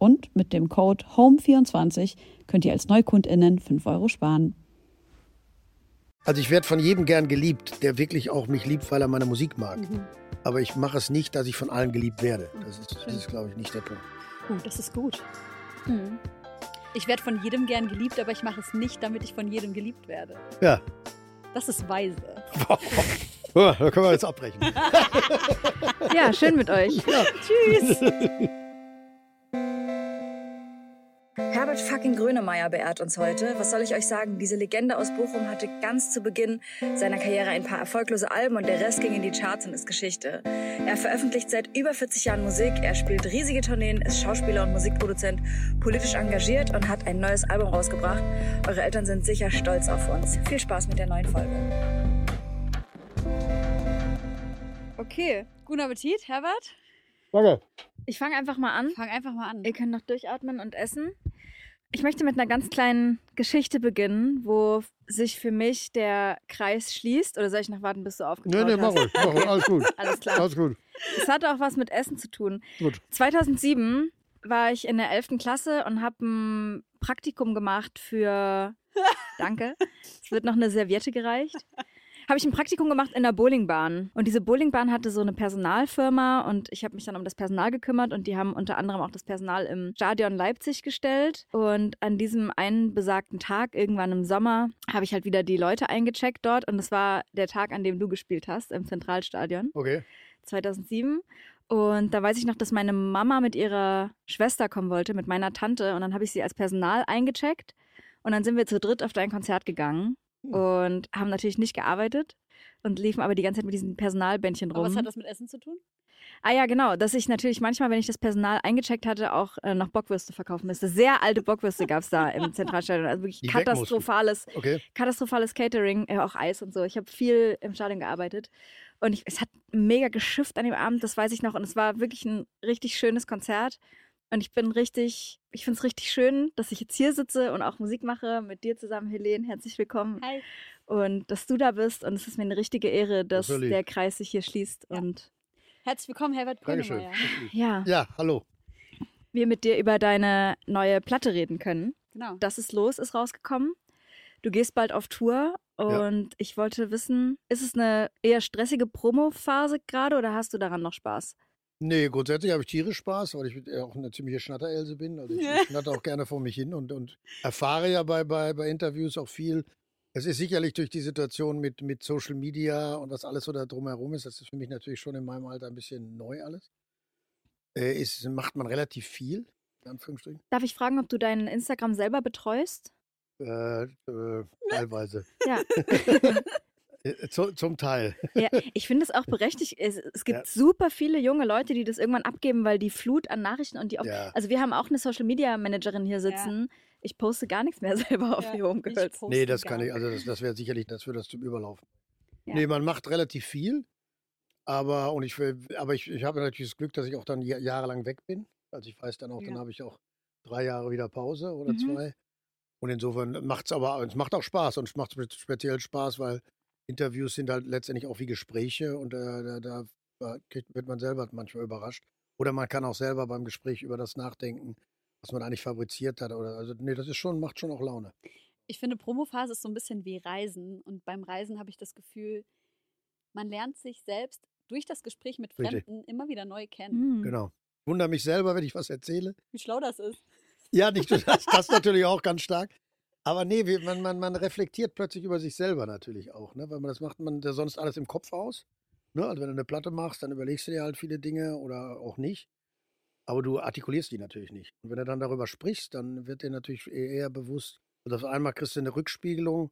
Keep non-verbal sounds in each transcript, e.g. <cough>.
Und mit dem Code HOME24 könnt ihr als NeukundInnen 5 Euro sparen. Also ich werde von jedem gern geliebt, der wirklich auch mich liebt, weil er meine Musik mag. Mhm. Aber ich mache es nicht, dass ich von allen geliebt werde. Das ist, das ist glaube ich, nicht der Punkt. Uh, das ist gut. Mhm. Ich werde von jedem gern geliebt, aber ich mache es nicht, damit ich von jedem geliebt werde. Ja. Das ist weise. <laughs> da können wir jetzt abbrechen. <laughs> ja, schön mit euch. Ja. Tschüss. <laughs> Herbert fucking Grönemeyer beehrt uns heute. Was soll ich euch sagen? Diese Legende aus Bochum hatte ganz zu Beginn seiner Karriere ein paar erfolglose Alben und der Rest ging in die Charts und ist Geschichte. Er veröffentlicht seit über 40 Jahren Musik, er spielt riesige Tourneen, ist Schauspieler und Musikproduzent, politisch engagiert und hat ein neues Album rausgebracht. Eure Eltern sind sicher stolz auf uns. Viel Spaß mit der neuen Folge. Okay, guten Appetit, Herbert. Danke. Ich fange einfach mal an. Fang einfach mal an. Ihr könnt noch durchatmen und essen. Ich möchte mit einer ganz kleinen Geschichte beginnen, wo sich für mich der Kreis schließt. Oder soll ich noch warten, bis du aufgetaucht nee, nee, hast? Nee, mach ruhig, Alles gut. <laughs> Alles klar. Alles gut. Es hatte auch was mit Essen zu tun. Gut. 2007 war ich in der 11. Klasse und habe ein Praktikum gemacht für... <laughs> Danke. Es wird noch eine Serviette gereicht habe ich ein Praktikum gemacht in der Bowlingbahn. Und diese Bowlingbahn hatte so eine Personalfirma und ich habe mich dann um das Personal gekümmert und die haben unter anderem auch das Personal im Stadion Leipzig gestellt. Und an diesem einen besagten Tag, irgendwann im Sommer, habe ich halt wieder die Leute eingecheckt dort und das war der Tag, an dem du gespielt hast im Zentralstadion. Okay. 2007. Und da weiß ich noch, dass meine Mama mit ihrer Schwester kommen wollte, mit meiner Tante. Und dann habe ich sie als Personal eingecheckt. Und dann sind wir zu dritt auf dein Konzert gegangen. Hm. und haben natürlich nicht gearbeitet und liefen aber die ganze Zeit mit diesen Personalbändchen rum. Aber was hat das mit Essen zu tun? Ah ja, genau, dass ich natürlich manchmal, wenn ich das Personal eingecheckt hatte, auch äh, noch Bockwürste verkaufen müsste. Sehr alte Bockwürste gab es da im <laughs> Zentralstadion. Also wirklich katastrophales, okay. katastrophales Catering, äh, auch Eis und so. Ich habe viel im Stadion gearbeitet. Und ich, es hat mega geschifft an dem Abend, das weiß ich noch. Und es war wirklich ein richtig schönes Konzert. Und ich bin richtig, ich finde es richtig schön, dass ich jetzt hier sitze und auch Musik mache mit dir zusammen, Helene. Herzlich willkommen. Hi. Und dass du da bist. Und es ist mir eine richtige Ehre, dass das der Kreis sich hier schließt. Ja. Und Herzlich willkommen, Herbert Grönemeyer. Ja. Ja, hallo. Wir mit dir über deine neue Platte reden können. Genau. Das ist los, ist rausgekommen. Du gehst bald auf Tour und ja. ich wollte wissen, ist es eine eher stressige Promo-Phase gerade oder hast du daran noch Spaß? Nee, grundsätzlich habe ich tierisch Spaß, weil ich auch eine ziemliche Schnatterelse bin. Also ich, ich <laughs> schnatter auch gerne vor mich hin und, und erfahre ja bei, bei, bei Interviews auch viel. Es ist sicherlich durch die Situation mit, mit Social Media und was alles so da drumherum ist, das ist für mich natürlich schon in meinem Alter ein bisschen neu alles. Äh, ist, macht man relativ viel, in Anführungsstrichen. Darf ich fragen, ob du deinen Instagram selber betreust? Äh, äh, <laughs> teilweise. Ja. <laughs> Äh, zu, zum Teil. Ja, ich finde es auch berechtigt. Es, es gibt ja. super viele junge Leute, die das irgendwann abgeben, weil die Flut an Nachrichten und die auch. Ja. Also wir haben auch eine Social Media Managerin hier sitzen. Ja. Ich poste gar nichts mehr <laughs> selber auf ja, Home Girls. Nee, das kann ich. Also das, das wäre sicherlich, das würde das zum Überlaufen. Ja. Nee, man macht relativ viel. Aber und ich will, aber ich, ich habe natürlich das Glück, dass ich auch dann jahrelang weg bin. Also ich weiß dann auch, dann habe ich auch drei Jahre wieder Pause oder mhm. zwei. Und insofern macht es aber, es macht auch Spaß und es macht speziell Spaß, weil Interviews sind halt letztendlich auch wie Gespräche und äh, da, da wird man selber manchmal überrascht. Oder man kann auch selber beim Gespräch über das nachdenken, was man eigentlich fabriziert hat. Oder, also nee, das ist schon, macht schon auch Laune. Ich finde, Promophase ist so ein bisschen wie Reisen. Und beim Reisen habe ich das Gefühl, man lernt sich selbst durch das Gespräch mit Fremden Richtig. immer wieder neu kennen. Mhm. Genau. wundere mich selber, wenn ich was erzähle. Wie schlau das ist. Ja, nicht nur das, das natürlich auch ganz stark. Aber nee, wie, man, man, man reflektiert plötzlich über sich selber natürlich auch, ne? weil man das macht man ja sonst alles im Kopf aus. Ne? Also wenn du eine Platte machst, dann überlegst du dir halt viele Dinge oder auch nicht. Aber du artikulierst die natürlich nicht. Und wenn du dann darüber sprichst, dann wird dir natürlich e-, eher bewusst, also auf einmal kriegst du eine Rückspiegelung,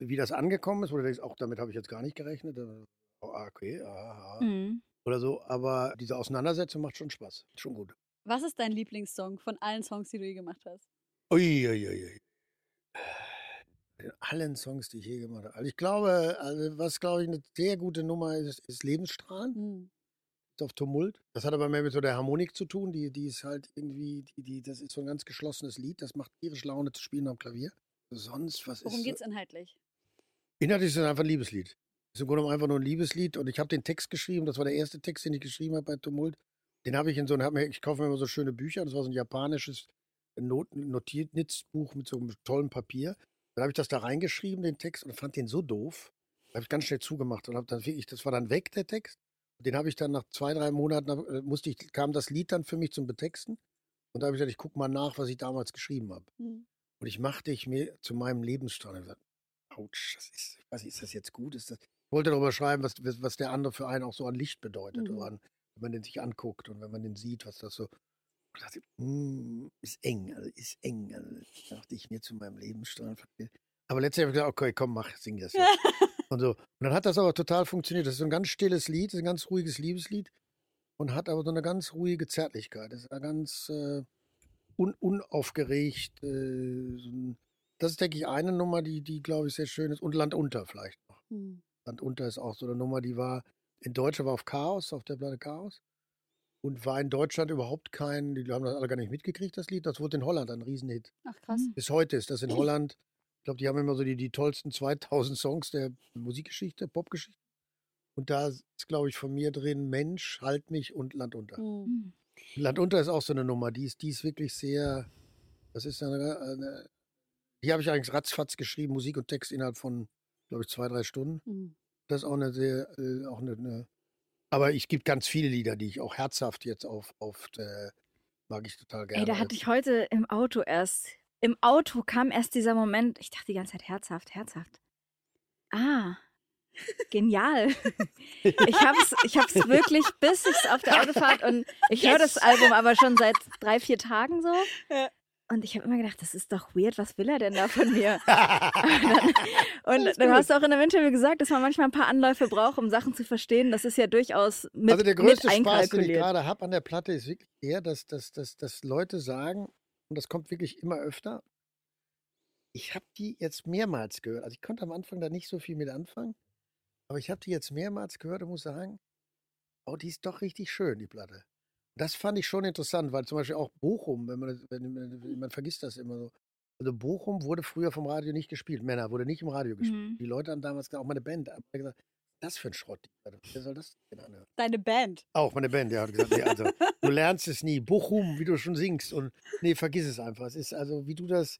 wie das angekommen ist, wo du denkst, auch damit habe ich jetzt gar nicht gerechnet. Oh, okay, aha. Mhm. Oder so. Aber diese Auseinandersetzung macht schon Spaß. Schon gut. Was ist dein Lieblingssong von allen Songs, die du je gemacht hast? Uiuiui. Ui, ui. In allen Songs, die ich je gemacht habe. Also ich glaube, also was glaube ich eine sehr gute Nummer ist, ist Lebensstrahlen. Mhm. Ist auf Tumult. Das hat aber mehr mit so der Harmonik zu tun. Die, die ist halt irgendwie, die, die, das ist so ein ganz geschlossenes Lied. Das macht tierisch Laune zu spielen am Klavier. Sonst, was Worum ist. geht es inhaltlich? Inhaltlich ist es einfach ein Liebeslied. Es ist im Grunde einfach nur ein Liebeslied. Und ich habe den Text geschrieben. Das war der erste Text, den ich geschrieben habe bei Tumult. Den habe ich in so einem, ich kaufe mir immer so schöne Bücher. Das war so ein japanisches Not Notizbuch mit so einem tollen Papier. Dann habe ich das da reingeschrieben, den Text, und fand den so doof. Da habe ich ganz schnell zugemacht und habe dann wirklich, das war dann weg, der Text. Den habe ich dann nach zwei, drei Monaten, äh, musste ich, kam das Lied dann für mich zum Betexten. Und da habe ich gesagt, ich gucke mal nach, was ich damals geschrieben habe. Mhm. Und ich machte ich mir zu meinem Lebensstrang. Ich gesagt, ouch, das ist, was ist das jetzt gut? Ist das, ich wollte darüber schreiben, was, was der andere für einen auch so an Licht bedeutet, mhm. an, wenn man den sich anguckt und wenn man den sieht, was das so und dachte, hm, ist eng, also ist eng. Also dachte ich mir zu meinem Lebensstrahl. Aber letztlich habe ich gesagt, okay, komm, mach, sing das jetzt. <laughs> und so. Und dann hat das aber total funktioniert. Das ist so ein ganz stilles Lied, ein ganz ruhiges Liebeslied und hat aber so eine ganz ruhige Zärtlichkeit. Das ist ganz äh, un unaufgeregt. Äh, so ein, das ist, denke ich, eine Nummer, die, die glaube ich, sehr schön ist. Und Land unter vielleicht noch. Hm. Land unter ist auch so eine Nummer, die war in Deutschland war auf Chaos, auf der Platte Chaos und war in Deutschland überhaupt kein, die haben das alle gar nicht mitgekriegt, das Lied. Das wurde in Holland ein Riesenhit. Ach krass. Mhm. Bis heute ist das in Holland. Ich glaube, die haben immer so die, die tollsten 2000 Songs der Musikgeschichte, Popgeschichte. Und da ist, glaube ich, von mir drin Mensch, Halt mich und Land unter. Mhm. Land unter ist auch so eine Nummer, die ist, die ist wirklich sehr, das ist eine, eine die habe ich eigentlich ratzfatz geschrieben, Musik und Text innerhalb von, glaube ich, zwei, drei Stunden. Mhm. Das ist auch eine sehr, äh, auch eine, eine aber es gibt ganz viele Lieder, die ich auch herzhaft jetzt auf, auf äh, mag ich total gerne. Ey, da hatte ich heute im Auto erst, im Auto kam erst dieser Moment, ich dachte die ganze Zeit herzhaft, herzhaft. Ah, genial. Ich habe es ich hab's <laughs> wirklich, bis ich es auf der Autofahrt und ich höre das Album aber schon seit drei, vier Tagen so. Und ich habe immer gedacht, das ist doch weird, was will er denn da von mir? <laughs> und dann, hast du auch in einem Interview gesagt, dass man manchmal ein paar Anläufe braucht, um Sachen zu verstehen. Das ist ja durchaus mit Also der größte Spaß, den ich gerade habe an der Platte, ist wirklich eher, dass, dass, dass, dass Leute sagen, und das kommt wirklich immer öfter, ich habe die jetzt mehrmals gehört. Also ich konnte am Anfang da nicht so viel mit anfangen, aber ich habe die jetzt mehrmals gehört und muss sagen, oh, die ist doch richtig schön, die Platte. Das fand ich schon interessant, weil zum Beispiel auch Bochum, wenn man, wenn, man vergisst das immer so. Also Bochum wurde früher vom Radio nicht gespielt. Männer wurde nicht im Radio gespielt. Mhm. Die Leute haben damals gesagt, auch meine Band, haben gesagt, das für ein Schrott. Wer soll das denn anhören? Deine Band? Auch meine Band, ja. Hat gesagt, nee, also, du lernst es nie. Bochum, wie du schon singst. Und nee, vergiss es einfach. Es ist also, wie du das.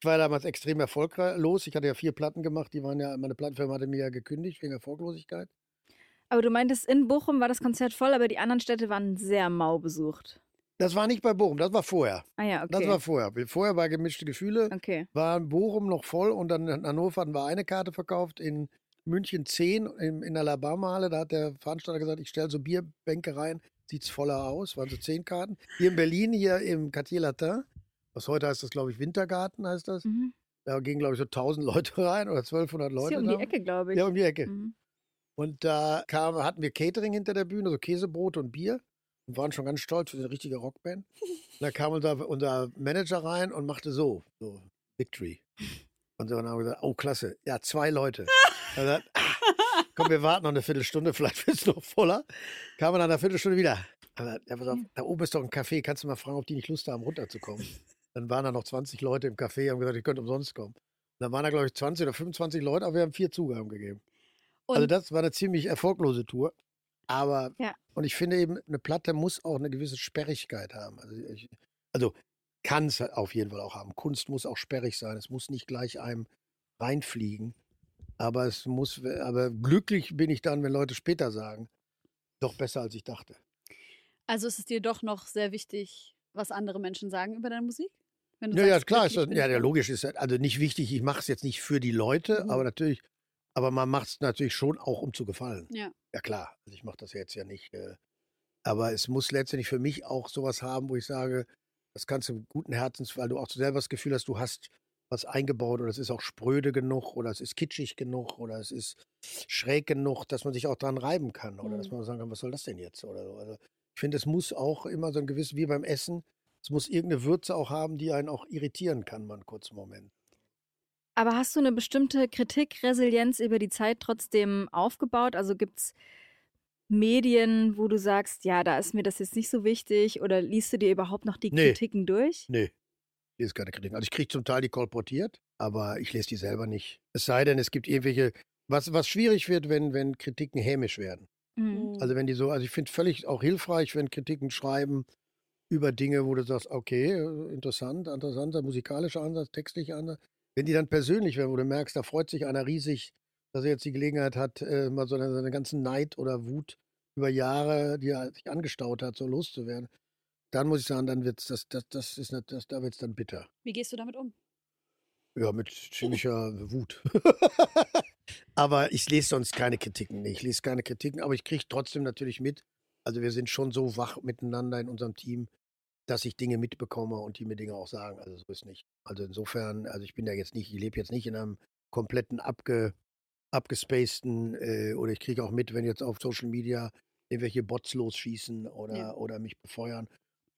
Ich war damals extrem erfolglos. Ich hatte ja vier Platten gemacht. Die waren ja, meine Plattenfirma hatte mir ja gekündigt wegen Erfolglosigkeit. Aber du meintest, in Bochum war das Konzert voll, aber die anderen Städte waren sehr mau besucht. Das war nicht bei Bochum, das war vorher. Ah ja, okay. Das war vorher. Vorher war gemischte Gefühle. Okay. War Bochum noch voll und dann in Hannover hatten wir eine Karte verkauft, in München zehn, in, in Alabama-Halle. Da hat der Veranstalter gesagt, ich stelle so Bierbänke rein, sieht es voller aus, waren so zehn Karten. Hier in Berlin, hier im Quartier Latin, was heute heißt das, glaube ich, Wintergarten heißt das. Mhm. Da gingen, glaube ich, so 1000 <laughs> Leute rein oder 1200 Leute. Ist hier um die Ecke, glaube ich. Ja, um die Ecke. Mhm. Und da kam, hatten wir Catering hinter der Bühne, so Käsebrot und Bier. Und waren schon ganz stolz, sind eine richtige Rockband. Und da kam unser, unser Manager rein und machte so, so, Victory. Und dann haben wir gesagt, oh klasse, ja, zwei Leute. Dann gesagt, ah, komm, wir warten noch eine Viertelstunde, <laughs> vielleicht wird es noch voller. Kam dann einer Viertelstunde wieder. Aber, ja, pass auf, da oben ist doch ein Café, kannst du mal fragen, ob die nicht Lust haben, runterzukommen. Dann waren da noch 20 Leute im Café, haben gesagt, ich könnte umsonst kommen. Und dann waren da, glaube ich, 20 oder 25 Leute, aber wir haben vier Zugaben gegeben. Also und also das war eine ziemlich erfolglose Tour. Aber, ja. und ich finde eben, eine Platte muss auch eine gewisse Sperrigkeit haben. Also, ich, also kann es auf jeden Fall auch haben. Kunst muss auch sperrig sein. Es muss nicht gleich einem reinfliegen. Aber es muss, aber glücklich bin ich dann, wenn Leute später sagen, doch besser als ich dachte. Also ist es dir doch noch sehr wichtig, was andere Menschen sagen über deine Musik? ja, sagst, ja, klar, ist das, ja, ja, logisch ist also nicht wichtig, ich mache es jetzt nicht für die Leute, mhm. aber natürlich, aber man macht es natürlich schon auch, um zu gefallen. Ja. Ja, klar, also ich mache das jetzt ja nicht. Äh, aber es muss letztendlich für mich auch sowas haben, wo ich sage, das kannst du guten Herzens, weil du auch selber das Gefühl hast, du hast was eingebaut oder es ist auch spröde genug oder es ist kitschig genug oder es ist schräg genug, dass man sich auch dran reiben kann oder mhm. dass man sagen kann, was soll das denn jetzt oder so. Also ich finde, es muss auch immer so ein gewisses, wie beim Essen, es muss irgendeine Würze auch haben, die einen auch irritieren kann, mal einen kurzen Moment. Aber hast du eine bestimmte Kritikresilienz über die Zeit trotzdem aufgebaut? Also gibt es Medien, wo du sagst, ja, da ist mir das jetzt nicht so wichtig oder liest du dir überhaupt noch die nee. Kritiken durch? Nee, ich lese keine Kritiken. Also ich kriege zum Teil die kolportiert, aber ich lese die selber nicht. Es sei denn, es gibt irgendwelche, was, was schwierig wird, wenn, wenn Kritiken hämisch werden. Mhm. Also wenn die so, also ich finde völlig auch hilfreich, wenn Kritiken schreiben über Dinge, wo du sagst, okay, interessant, interessanter musikalischer Ansatz, textlicher Ansatz. Wenn die dann persönlich werden, wo du merkst, da freut sich einer riesig, dass er jetzt die Gelegenheit hat, äh, mal so seine, seine ganzen Neid oder Wut über Jahre, die er sich angestaut hat, so loszuwerden dann muss ich sagen, dann wird's das, das, das ist nicht, das, da wird es dann bitter. Wie gehst du damit um? Ja, mit ziemlicher Wut. <laughs> aber ich lese sonst keine Kritiken. Ich lese keine Kritiken, aber ich kriege trotzdem natürlich mit. Also wir sind schon so wach miteinander in unserem Team, dass ich Dinge mitbekomme und die mir Dinge auch sagen. Also so ist nicht. Also insofern, also ich bin ja jetzt nicht, ich lebe jetzt nicht in einem kompletten abge, abgespaceden äh, oder ich kriege auch mit, wenn jetzt auf Social Media irgendwelche Bots losschießen oder, ja. oder mich befeuern.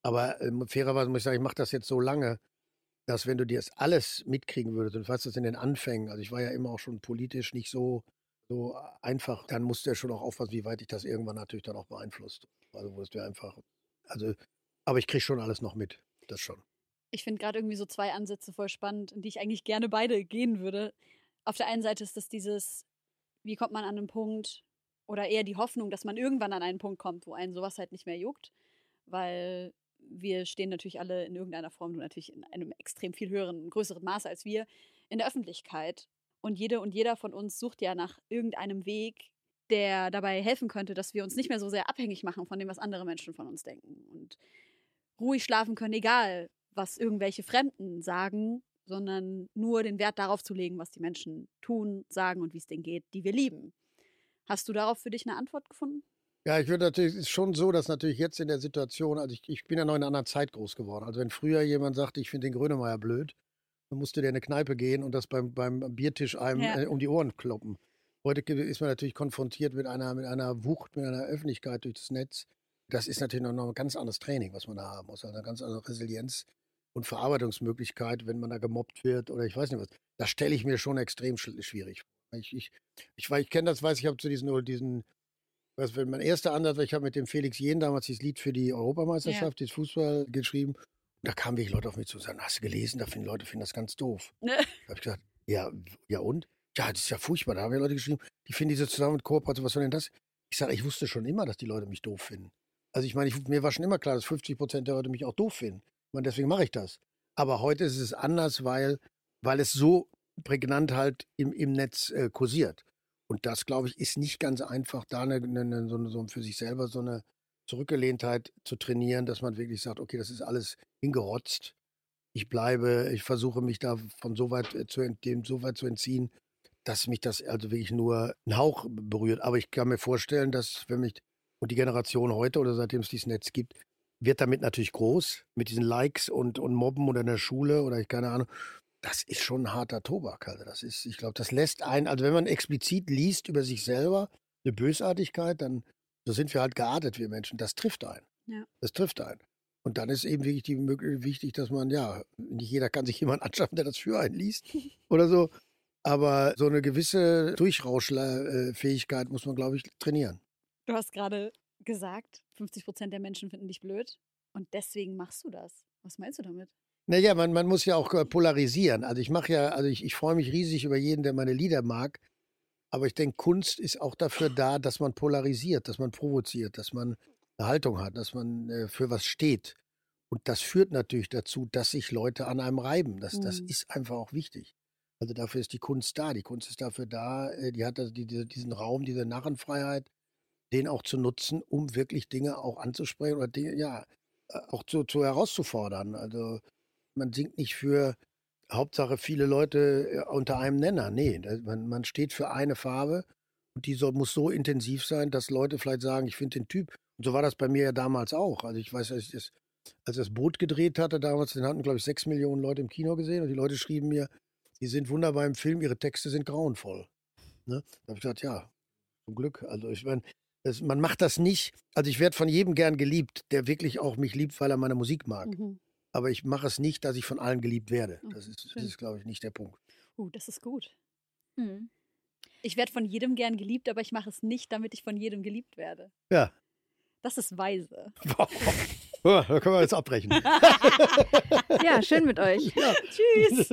Aber äh, fairerweise muss ich sagen, ich mache das jetzt so lange, dass wenn du dir das alles mitkriegen würdest, und weißt das in den Anfängen, also ich war ja immer auch schon politisch nicht so, so einfach, dann musst du ja schon auch aufpassen, wie weit ich das irgendwann natürlich dann auch beeinflusst. Also wurdest du einfach, also, aber ich kriege schon alles noch mit, das schon. Ich finde gerade irgendwie so zwei Ansätze voll spannend, in die ich eigentlich gerne beide gehen würde. Auf der einen Seite ist das dieses, wie kommt man an einen Punkt, oder eher die Hoffnung, dass man irgendwann an einen Punkt kommt, wo einen sowas halt nicht mehr juckt, weil wir stehen natürlich alle in irgendeiner Form, du natürlich in einem extrem viel höheren, größeren Maße als wir, in der Öffentlichkeit. Und jede und jeder von uns sucht ja nach irgendeinem Weg, der dabei helfen könnte, dass wir uns nicht mehr so sehr abhängig machen von dem, was andere Menschen von uns denken. Und ruhig schlafen können, egal was irgendwelche Fremden sagen, sondern nur den Wert darauf zu legen, was die Menschen tun, sagen und wie es denen geht, die wir lieben. Hast du darauf für dich eine Antwort gefunden? Ja, ich würde natürlich, es ist schon so, dass natürlich jetzt in der Situation, also ich, ich bin ja noch in einer anderen Zeit groß geworden. Also wenn früher jemand sagte, ich finde den Grönemeyer blöd, dann musste der in eine Kneipe gehen und das beim, beim Biertisch einem ja. äh, um die Ohren kloppen. Heute ist man natürlich konfrontiert mit einer, mit einer Wucht, mit einer Öffentlichkeit durch das Netz. Das ist natürlich noch ein ganz anderes Training, was man da haben muss. Also eine ganz andere Resilienz und Verarbeitungsmöglichkeit, wenn man da gemobbt wird oder ich weiß nicht was. Das stelle ich mir schon extrem schwierig. Ich, ich, ich, ich kenne das, weiß ich, habe zu diesen, diesen was, wenn mein erster Ansatz war, ich habe mit dem Felix Jen damals dieses Lied für die Europameisterschaft, ja. dieses Fußball geschrieben. Und da kamen wirklich Leute auf mich zu und sagen, hast du gelesen? Da finden Leute finden das ganz doof. <laughs> Ne? Da habe ich gesagt, ja, ja und? Ja, das ist ja furchtbar. Da haben ja Leute geschrieben, die finden diese zusammen mit Kooperation, was soll denn das? Ich sage, ich wusste schon immer, dass die Leute mich doof finden. Also ich meine, ich, mir war schon immer klar, dass 50 Prozent der Leute mich auch doof finden. Meine, deswegen mache ich das. Aber heute ist es anders, weil, weil es so prägnant halt im, im Netz äh, kursiert. Und das, glaube ich, ist nicht ganz einfach, da eine, eine, so, so für sich selber so eine Zurückgelehntheit zu trainieren, dass man wirklich sagt, okay, das ist alles hingerotzt. Ich bleibe, ich versuche mich da von so weit äh, zu, dem so weit zu entziehen, dass mich das also wirklich nur ein Hauch berührt. Aber ich kann mir vorstellen, dass wenn mich und die Generation heute oder seitdem es dieses Netz gibt, wird damit natürlich groß mit diesen Likes und, und Mobben oder in der Schule oder ich keine Ahnung das ist schon ein harter Tobak. Also das ist, ich glaube, das lässt einen, also wenn man explizit liest über sich selber eine Bösartigkeit, dann so sind wir halt geartet, wir Menschen. Das trifft einen. Ja. Das trifft einen. Und dann ist eben wirklich die, wichtig, dass man, ja, nicht jeder kann sich <laughs> jemand anschaffen, der das für einen liest <laughs> oder so. Aber so eine gewisse Durchrauschfähigkeit muss man, glaube ich, trainieren. Du hast gerade gesagt, 50 Prozent der Menschen finden dich blöd. Und deswegen machst du das. Was meinst du damit? Naja, man, man muss ja auch äh, polarisieren. Also ich mache ja, also ich, ich freue mich riesig über jeden, der meine Lieder mag. Aber ich denke, Kunst ist auch dafür da, dass man polarisiert, dass man provoziert, dass man eine Haltung hat, dass man äh, für was steht. Und das führt natürlich dazu, dass sich Leute an einem reiben. Das, mhm. das ist einfach auch wichtig. Also dafür ist die Kunst da. Die Kunst ist dafür da, äh, die hat also die, die, diesen Raum, diese Narrenfreiheit, den auch zu nutzen, um wirklich Dinge auch anzusprechen oder Dinge, ja, äh, auch zu, zu herauszufordern. Also man singt nicht für Hauptsache viele Leute äh, unter einem Nenner. Nee, man, man steht für eine Farbe und die soll, muss so intensiv sein, dass Leute vielleicht sagen, ich finde den Typ. Und so war das bei mir ja damals auch. Also ich weiß, als ich das, als das Boot gedreht hatte damals, den hatten, glaube ich, sechs Millionen Leute im Kino gesehen und die Leute schrieben mir, die sind wunderbar im Film, ihre Texte sind grauenvoll. Ne? Da habe ich gesagt, ja, zum Glück. Also ich meine, man macht das nicht. Also ich werde von jedem gern geliebt, der wirklich auch mich liebt, weil er meine Musik mag. Mhm. Aber ich mache es nicht, dass ich von allen geliebt werde. Oh, das ist, das ist glaube ich, nicht der Punkt. Uh, das ist gut. Mhm. Ich werde von jedem gern geliebt, aber ich mache es nicht, damit ich von jedem geliebt werde. Ja. Das ist weise. <laughs> Oh, da können wir jetzt abbrechen. ja, schön mit euch. <laughs> Ja. Tschüss.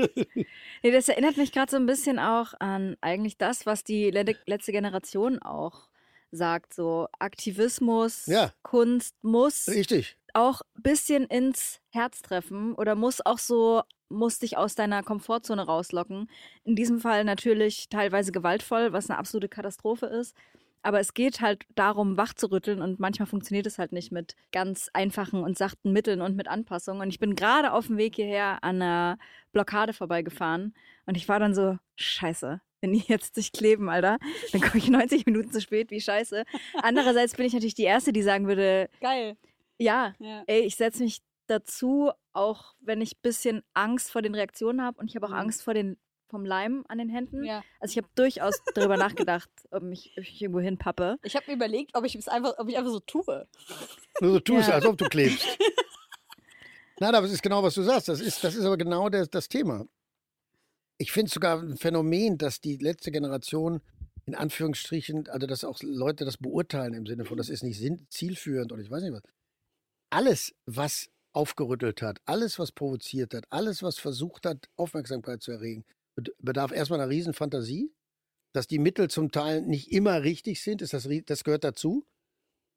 Nee, das erinnert mich gerade so ein bisschen auch an eigentlich das, was die letzte Generation auch sagt. So Aktivismus, ja. Kunst muss Richtig. auch ein bisschen ins Herz treffen oder muss auch so muss dich aus deiner Komfortzone rauslocken. In diesem Fall natürlich teilweise gewaltvoll, was eine absolute Katastrophe ist. Aber es geht halt darum, wach zu rütteln und manchmal funktioniert es halt nicht mit ganz einfachen und sachten Mitteln und mit Anpassungen. Und ich bin gerade auf dem Weg hierher an einer Blockade vorbeigefahren und ich war dann so, scheiße, wenn die jetzt sich kleben, Alter, dann komme ich 90 Minuten zu spät, wie scheiße. Andererseits bin ich natürlich die Erste, die sagen würde, geil. Ja, ja. ey, ich setze mich dazu, auch wenn ich ein bisschen Angst vor den Reaktionen habe und ich habe auch mhm. Angst vor den vom Leim an den Händen. Ja. Also ich habe durchaus darüber nachgedacht, <laughs> ob ich, ob ich irgendwo hinpappe. Ich habe mir überlegt, ob ich es einfach, ob ich einfach so tue. Nur so tust, ja. als ob du klebst. <laughs> Nein, aber es ist genau, was du sagst. Das ist, das ist aber genau das, das Thema. Ich finde es sogar ein Phänomen, dass die letzte Generation in Anführungsstrichen, also dass auch Leute das beurteilen im Sinne von, das ist nicht zielführend oder ich weiß nicht was. Alles, was aufgerüttelt hat, alles, was provoziert hat, alles, was versucht hat, Aufmerksamkeit zu erregen, bedarf erstmal einer Riesenfantasie. Dass die Mittel zum Teil nicht immer richtig sind, ist das, das gehört dazu.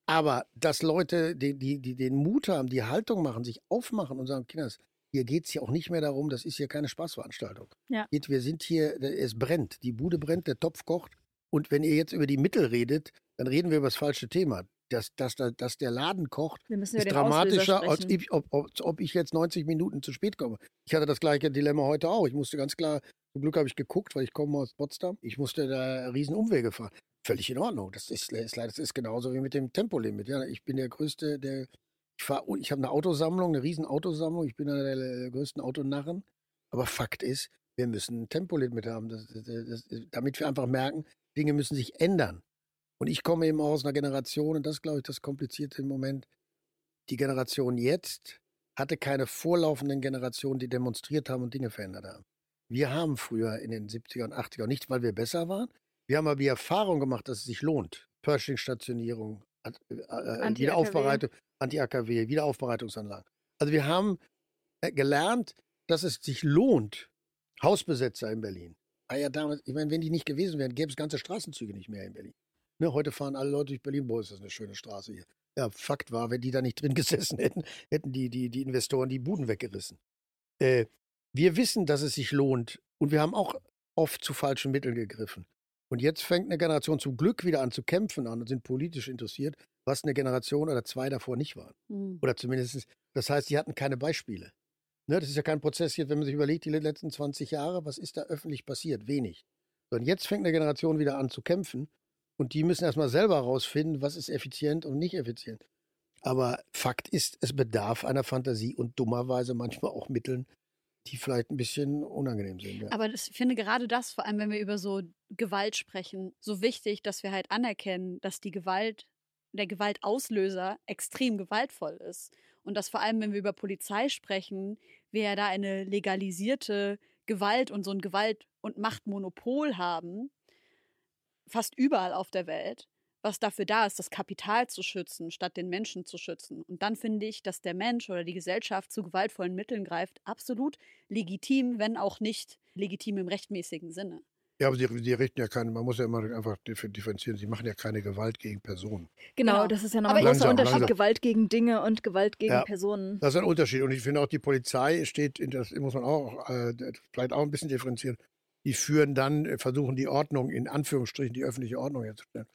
Aber dass Leute, die, die, die den Mut haben, die Haltung machen, sich aufmachen und sagen, Kinders, hier geht es ja auch nicht mehr darum, das ist hier keine Spaßveranstaltung. Ja. Wir sind hier, es brennt, die Bude brennt, der Topf kocht. Und wenn ihr jetzt über die Mittel redet, dann reden wir über das falsche Thema. Dass, dass, dass der Laden kocht, ist dramatischer, als ich, ob, ob, ob, ich jetzt 90 Minuten zu spät komme. Ich hatte das gleiche Dilemma heute auch. Ich musste ganz klar zum Glück habe ich geguckt, weil ich komme aus Potsdam. Ich musste da riesen Umwege fahren. Völlig in Ordnung. Das ist, ist, das ist genauso wie mit dem Tempolimit. Ja, ich bin der größte, der ich fahre, ich habe eine Autosammlung, eine riesen Autosammlung. Ich bin einer der größten Autonarren. Aber Fakt ist, wir müssen ein Tempolimit haben, das, das, das, damit wir einfach merken, Dinge müssen sich ändern. Und ich komme eben auch aus einer Generation, und das glaube ich das Komplizierte im Moment. Die Generation jetzt hatte keine vorlaufenden Generationen, die demonstriert haben und Dinge verändert haben. Wir haben früher in den 70er und 80er, nicht weil wir besser waren, wir haben aber die Erfahrung gemacht, dass es sich lohnt. Pershing-Stationierung, äh, äh, Wiederaufbereitung, Anti-AKW, Wiederaufbereitungsanlagen. Also wir haben äh, gelernt, dass es sich lohnt. Hausbesetzer in Berlin. Ah ja, damals, ich meine, wenn die nicht gewesen wären, gäbe es ganze Straßenzüge nicht mehr in Berlin. Ne, heute fahren alle Leute durch Berlin, boah, ist das eine schöne Straße hier. Ja, Fakt war, wenn die da nicht <laughs> drin gesessen hätten, hätten die, die, die Investoren die Buden weggerissen. Äh, wir wissen, dass es sich lohnt und wir haben auch oft zu falschen Mitteln gegriffen. Und jetzt fängt eine Generation zum Glück wieder an zu kämpfen an und sind politisch interessiert, was eine Generation oder zwei davor nicht waren. Mhm. Oder zumindest, das heißt, die hatten keine Beispiele. Ne, das ist ja kein Prozess jetzt, wenn man sich überlegt, die letzten 20 Jahre, was ist da öffentlich passiert? Wenig. Und jetzt fängt eine Generation wieder an zu kämpfen und die müssen erstmal selber herausfinden, was ist effizient und nicht effizient. Aber Fakt ist, es bedarf einer Fantasie und dummerweise manchmal auch Mitteln, die vielleicht ein bisschen unangenehm sind. Ja. Aber ich finde gerade das, vor allem wenn wir über so Gewalt sprechen, so wichtig, dass wir halt anerkennen, dass die Gewalt, der Gewaltauslöser extrem gewaltvoll ist. Und dass vor allem, wenn wir über Polizei sprechen, wir ja da eine legalisierte Gewalt und so ein Gewalt- und Machtmonopol haben, fast überall auf der Welt was dafür da ist, das Kapital zu schützen, statt den Menschen zu schützen. Und dann finde ich, dass der Mensch oder die Gesellschaft zu gewaltvollen Mitteln greift, absolut legitim, wenn auch nicht legitim im rechtmäßigen Sinne. Ja, aber sie, sie richten ja keine, man muss ja immer einfach differenzieren, sie machen ja keine Gewalt gegen Personen. Genau, genau. das ist ja noch ein großer Unterschied. Langsam. Gewalt gegen Dinge und Gewalt gegen ja, Personen. Das ist ein Unterschied. Und ich finde auch, die Polizei steht, das muss man auch äh, vielleicht auch ein bisschen differenzieren, die führen dann, versuchen die Ordnung, in Anführungsstrichen, die öffentliche Ordnung herzustellen.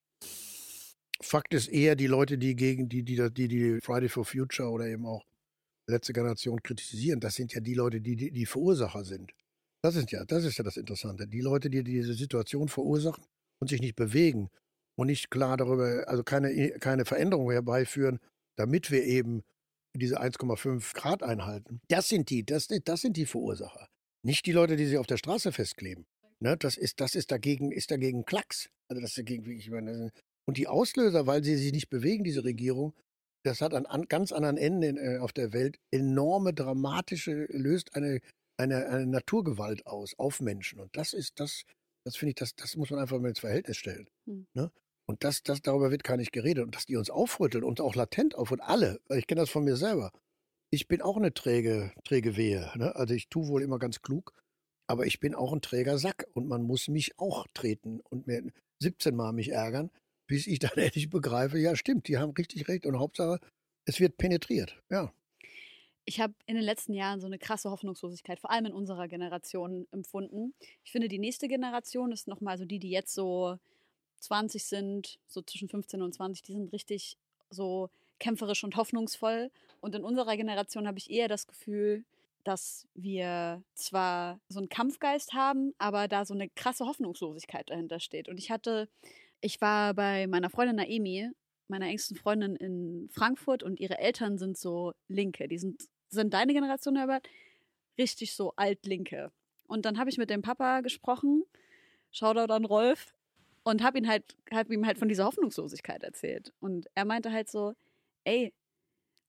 Fakt ist eher, die Leute, die gegen die, die, die, die Friday for Future oder eben auch letzte Generation kritisieren, das sind ja die Leute, die, die die Verursacher sind. Das ist ja, das ist ja das Interessante. Die Leute, die diese Situation verursachen und sich nicht bewegen und nicht klar darüber, also keine, keine Veränderung herbeiführen, damit wir eben diese 1,5 Grad einhalten. Das sind die, das, das sind die Verursacher. Nicht die Leute, die sich auf der Straße festkleben. Ne, das ist, das ist dagegen, ist dagegen Klacks. Also das dagegen, ich meine, und die Auslöser, weil sie sich nicht bewegen, diese Regierung, das hat an, an ganz anderen Enden äh, auf der Welt enorme dramatische, löst eine, eine, eine Naturgewalt aus auf Menschen. Und das ist das, das finde ich, das, das muss man einfach mal ins Verhältnis stellen. Hm. Ne? Und das, das, darüber wird gar nicht geredet. Und dass die uns aufrütteln und auch latent aufrütteln, alle, ich kenne das von mir selber. Ich bin auch eine träge, träge Wehe. Ne? Also ich tue wohl immer ganz klug, aber ich bin auch ein träger Sack und man muss mich auch treten und mir 17 Mal mich ärgern, bis ich <laughs> dann endlich begreife, ja stimmt, die haben richtig recht und Hauptsache, es wird penetriert. Ja. Ich habe in den letzten Jahren so eine krasse Hoffnungslosigkeit, vor allem in unserer Generation, empfunden. Ich finde, die nächste Generation ist nochmal so die, die jetzt so 20 sind, so zwischen 15 und 20, die sind richtig so kämpferisch und hoffnungsvoll. Und in unserer Generation habe ich eher das Gefühl, dass wir zwar so einen Kampfgeist haben, aber da so eine krasse Hoffnungslosigkeit dahinter steht. Und ich hatte, ich war bei meiner Freundin Naemi, meiner engsten Freundin in Frankfurt und ihre Eltern sind so Linke. Die sind, sind deine Generation, Herbert, richtig so altlinke. Und dann habe ich mit dem Papa gesprochen, Shoutout an Rolf, und habe halt, hab ihm halt von dieser Hoffnungslosigkeit erzählt. Und er meinte halt so, ey,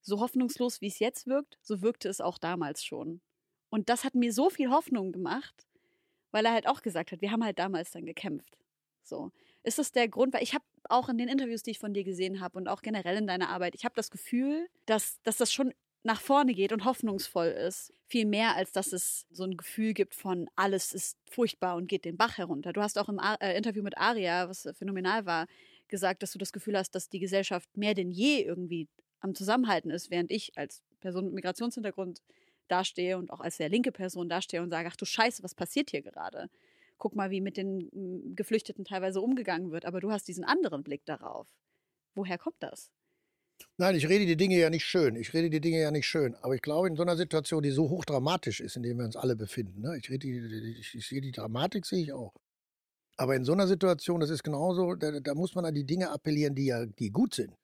so hoffnungslos wie es jetzt wirkt, so wirkte es auch damals schon. Und das hat mir so viel Hoffnung gemacht, weil er halt auch gesagt hat, wir haben halt damals dann gekämpft. So. Ist das der Grund, weil ich habe auch in den Interviews, die ich von dir gesehen habe und auch generell in deiner Arbeit, ich habe das Gefühl, dass, dass das schon nach vorne geht und hoffnungsvoll ist. Viel mehr, als dass es so ein Gefühl gibt von alles ist furchtbar und geht den Bach herunter. Du hast auch im äh, Interview mit Aria, was phänomenal war, gesagt, dass du das Gefühl hast, dass die Gesellschaft mehr denn je irgendwie am Zusammenhalten ist, während ich als Person mit Migrationshintergrund dastehe und auch als sehr linke Person dastehe und sage, ach du Scheiße, was passiert hier gerade? Guck mal, wie mit den mm, Geflüchteten teilweise umgegangen wird, aber du hast diesen anderen Blick darauf. Woher kommt das? Nein, ich rede die Dinge ja nicht schön. Ich rede die Dinge ja nicht schön. Aber ich glaube, in so einer Situation, die so hochdramatisch ist, in der wir uns alle befinden, ne? ich, rede die, ich, ich sehe die Dramatik, sehe ich auch. Aber in so einer Situation, das ist genauso, da, da muss man an die Dinge appellieren, die ja die gut sind.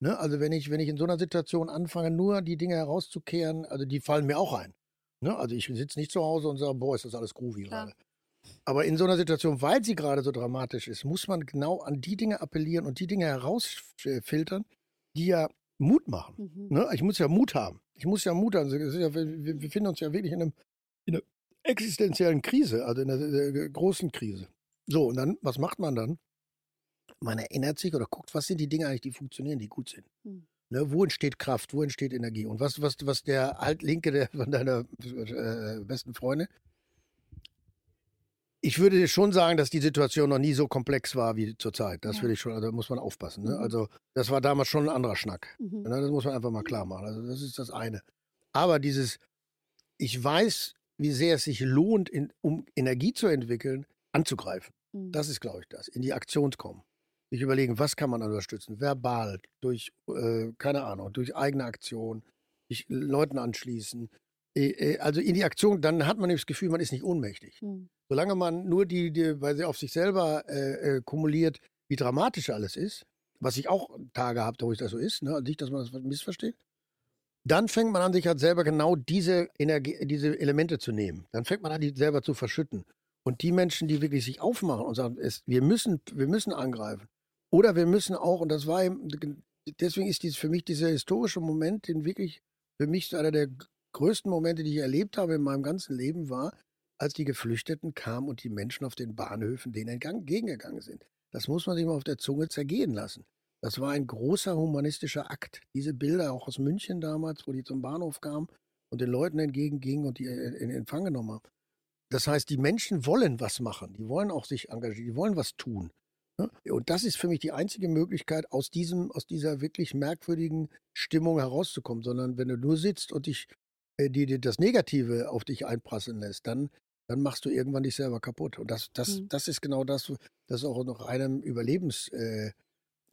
Ne? Also wenn ich, wenn ich in so einer Situation anfange, nur die Dinge herauszukehren, also die fallen mir auch ein. Ne? Also ich sitze nicht zu Hause und sage, boah, ist das alles groovy gerade. Aber in so einer Situation, weil sie gerade so dramatisch ist, muss man genau an die Dinge appellieren und die Dinge herausfiltern, die ja Mut machen. Mhm. Ne? Ich muss ja Mut haben. Ich muss ja Mut haben. Ja, wir, befinden uns ja wirklich in, einem, in einer existenziellen Krise, also in einer, einer äh, großen Krise. So, und dann, was macht man dann? Man erinnert sich oder guckt, was sind die Dinge eigentlich, die funktionieren, die gut sind. Mhm. Ne, wo entsteht Kraft, wo entsteht Energie? Und was, was, was der Altlinke der, von deiner äh, besten Freundin, ich würde schon sagen, dass die Situation noch nie so komplex war wie zurzeit. Das ja. will ich schon, da muss man aufpassen. Ne? Mhm. Also, das war damals schon ein anderer Schnack. Mhm. Ne? Das muss man einfach mal klar machen. Also, das ist das eine. Aber dieses, ich weiß, wie sehr es sich lohnt, in, um Energie zu entwickeln, anzugreifen. Mhm. Das ist, glaube ich, das. In die Aktion kommen. Sich überlegen, was kann man unterstützen? Verbal, durch, äh, keine Ahnung, durch eigene Aktion, sich Leuten anschließen. Äh, äh, also in die Aktion, dann hat man das Gefühl, man ist nicht ohnmächtig. Mhm. Solange man nur die, die weil sie auf sich selber äh, äh, kumuliert, wie dramatisch alles ist, was ich auch Tage habe, wo es das so ist, ne? nicht, dass man das missversteht, dann fängt man an, sich halt selber genau diese, Energie, diese Elemente zu nehmen. Dann fängt man an, die selber zu verschütten. Und die Menschen, die wirklich sich aufmachen und sagen, es, wir, müssen, wir müssen angreifen. Oder wir müssen auch, und das war deswegen ist dies für mich dieser historische Moment, den wirklich für mich einer der größten Momente, die ich erlebt habe in meinem ganzen Leben, war, als die Geflüchteten kamen und die Menschen auf den Bahnhöfen denen entgegengegangen sind. Das muss man sich mal auf der Zunge zergehen lassen. Das war ein großer humanistischer Akt. Diese Bilder auch aus München damals, wo die zum Bahnhof kamen und den Leuten entgegengingen und die äh, in Empfang genommen haben. Das heißt, die Menschen wollen was machen, die wollen auch sich engagieren, die wollen was tun. Ne? Und das ist für mich die einzige Möglichkeit, aus, diesem, aus dieser wirklich merkwürdigen Stimmung herauszukommen. Sondern wenn du nur sitzt und dich die, die das Negative auf dich einprasseln lässt, dann dann machst du irgendwann dich selber kaputt. Und das, das, mhm. das ist genau das, das auch noch einem Überlebens, äh,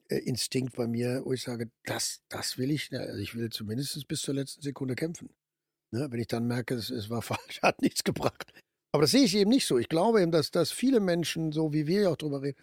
Instinkt bei mir, wo ich sage, das, das will ich. Ne, also ich will zumindest bis zur letzten Sekunde kämpfen. Ne? Wenn ich dann merke, es, es war <laughs> falsch, hat nichts gebracht. Aber das sehe ich eben nicht so. Ich glaube eben, dass, dass viele Menschen, so wie wir ja auch drüber reden,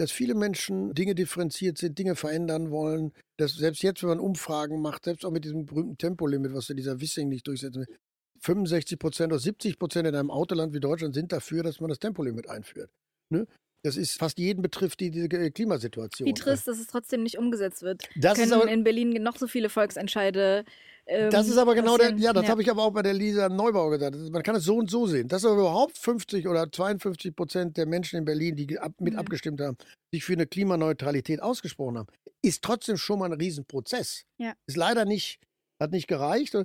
dass viele Menschen Dinge differenziert sind, Dinge verändern wollen. Dass selbst jetzt, wenn man Umfragen macht, selbst auch mit diesem berühmten Tempolimit, was ja dieser Wissing nicht durchsetzen will, 65 Prozent oder 70 Prozent in einem Autoland wie Deutschland sind dafür, dass man das Tempolimit einführt. Ne? Das ist fast jeden betrifft die, diese Klimasituation. Wie trist, dass es trotzdem nicht umgesetzt wird. Das Können in Berlin noch so viele Volksentscheide ähm, das ist aber genau der, ja, das ja. habe ich aber auch bei der Lisa Neubauer gesagt. Man kann es so und so sehen. Dass aber überhaupt 50 oder 52 Prozent der Menschen in Berlin, die ab, mit mhm. abgestimmt haben, sich für eine Klimaneutralität ausgesprochen haben, ist trotzdem schon mal ein Riesenprozess. Ja. Ist leider nicht, hat nicht gereicht.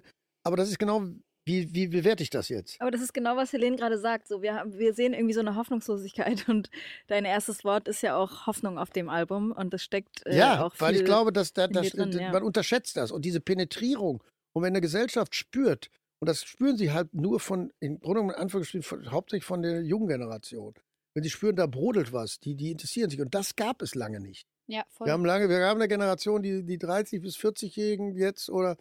Aber das ist genau, wie, wie bewerte ich das jetzt? Aber das ist genau, was Helene gerade sagt. So, wir, wir sehen irgendwie so eine Hoffnungslosigkeit <laughs> und dein erstes Wort ist ja auch Hoffnung auf dem Album und das steckt äh, ja, auch viel weil ich glaube, dass da, das, drin, ja. man unterschätzt das und diese Penetrierung und wenn eine Gesellschaft spürt, und das spüren sie halt nur von, in Anführungsstrichen, hauptsächlich von der jungen Generation. Wenn sie spüren, da brodelt was, die, die interessieren sich. Und das gab es lange nicht. Ja, voll. Wir haben lange, wir haben eine Generation, die, die 30- bis 40-Jährigen jetzt oder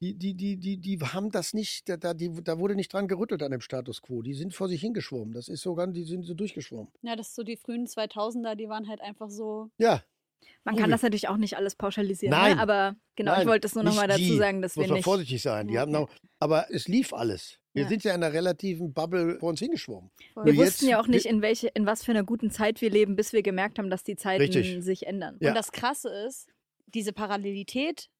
die, die, die, die, die haben das nicht, da, die, da wurde nicht dran gerüttelt an dem Status quo. Die sind vor sich hingeschwommen. Das ist so ganz, die sind so durchgeschwommen. Ja, das ist so die frühen 2000er, die waren halt einfach so. Ja, man kann das natürlich auch nicht alles pauschalisieren, ne? Nein. Ne? aber genau, Nein, ich wollte es nur nochmal dazu sagen, dass muss wir nicht... vorsichtig sein. Die haben noch, aber es lief alles. Wir ja. sind ja in einer relativen Bubble vor uns hingeschwommen. Wir wussten ja auch nicht, in, welche, in was für einer guten Zeit wir leben, bis wir gemerkt haben, dass die Zeiten Richtig. sich ändern. Ja. Und das Krasse ist, diese Parallelität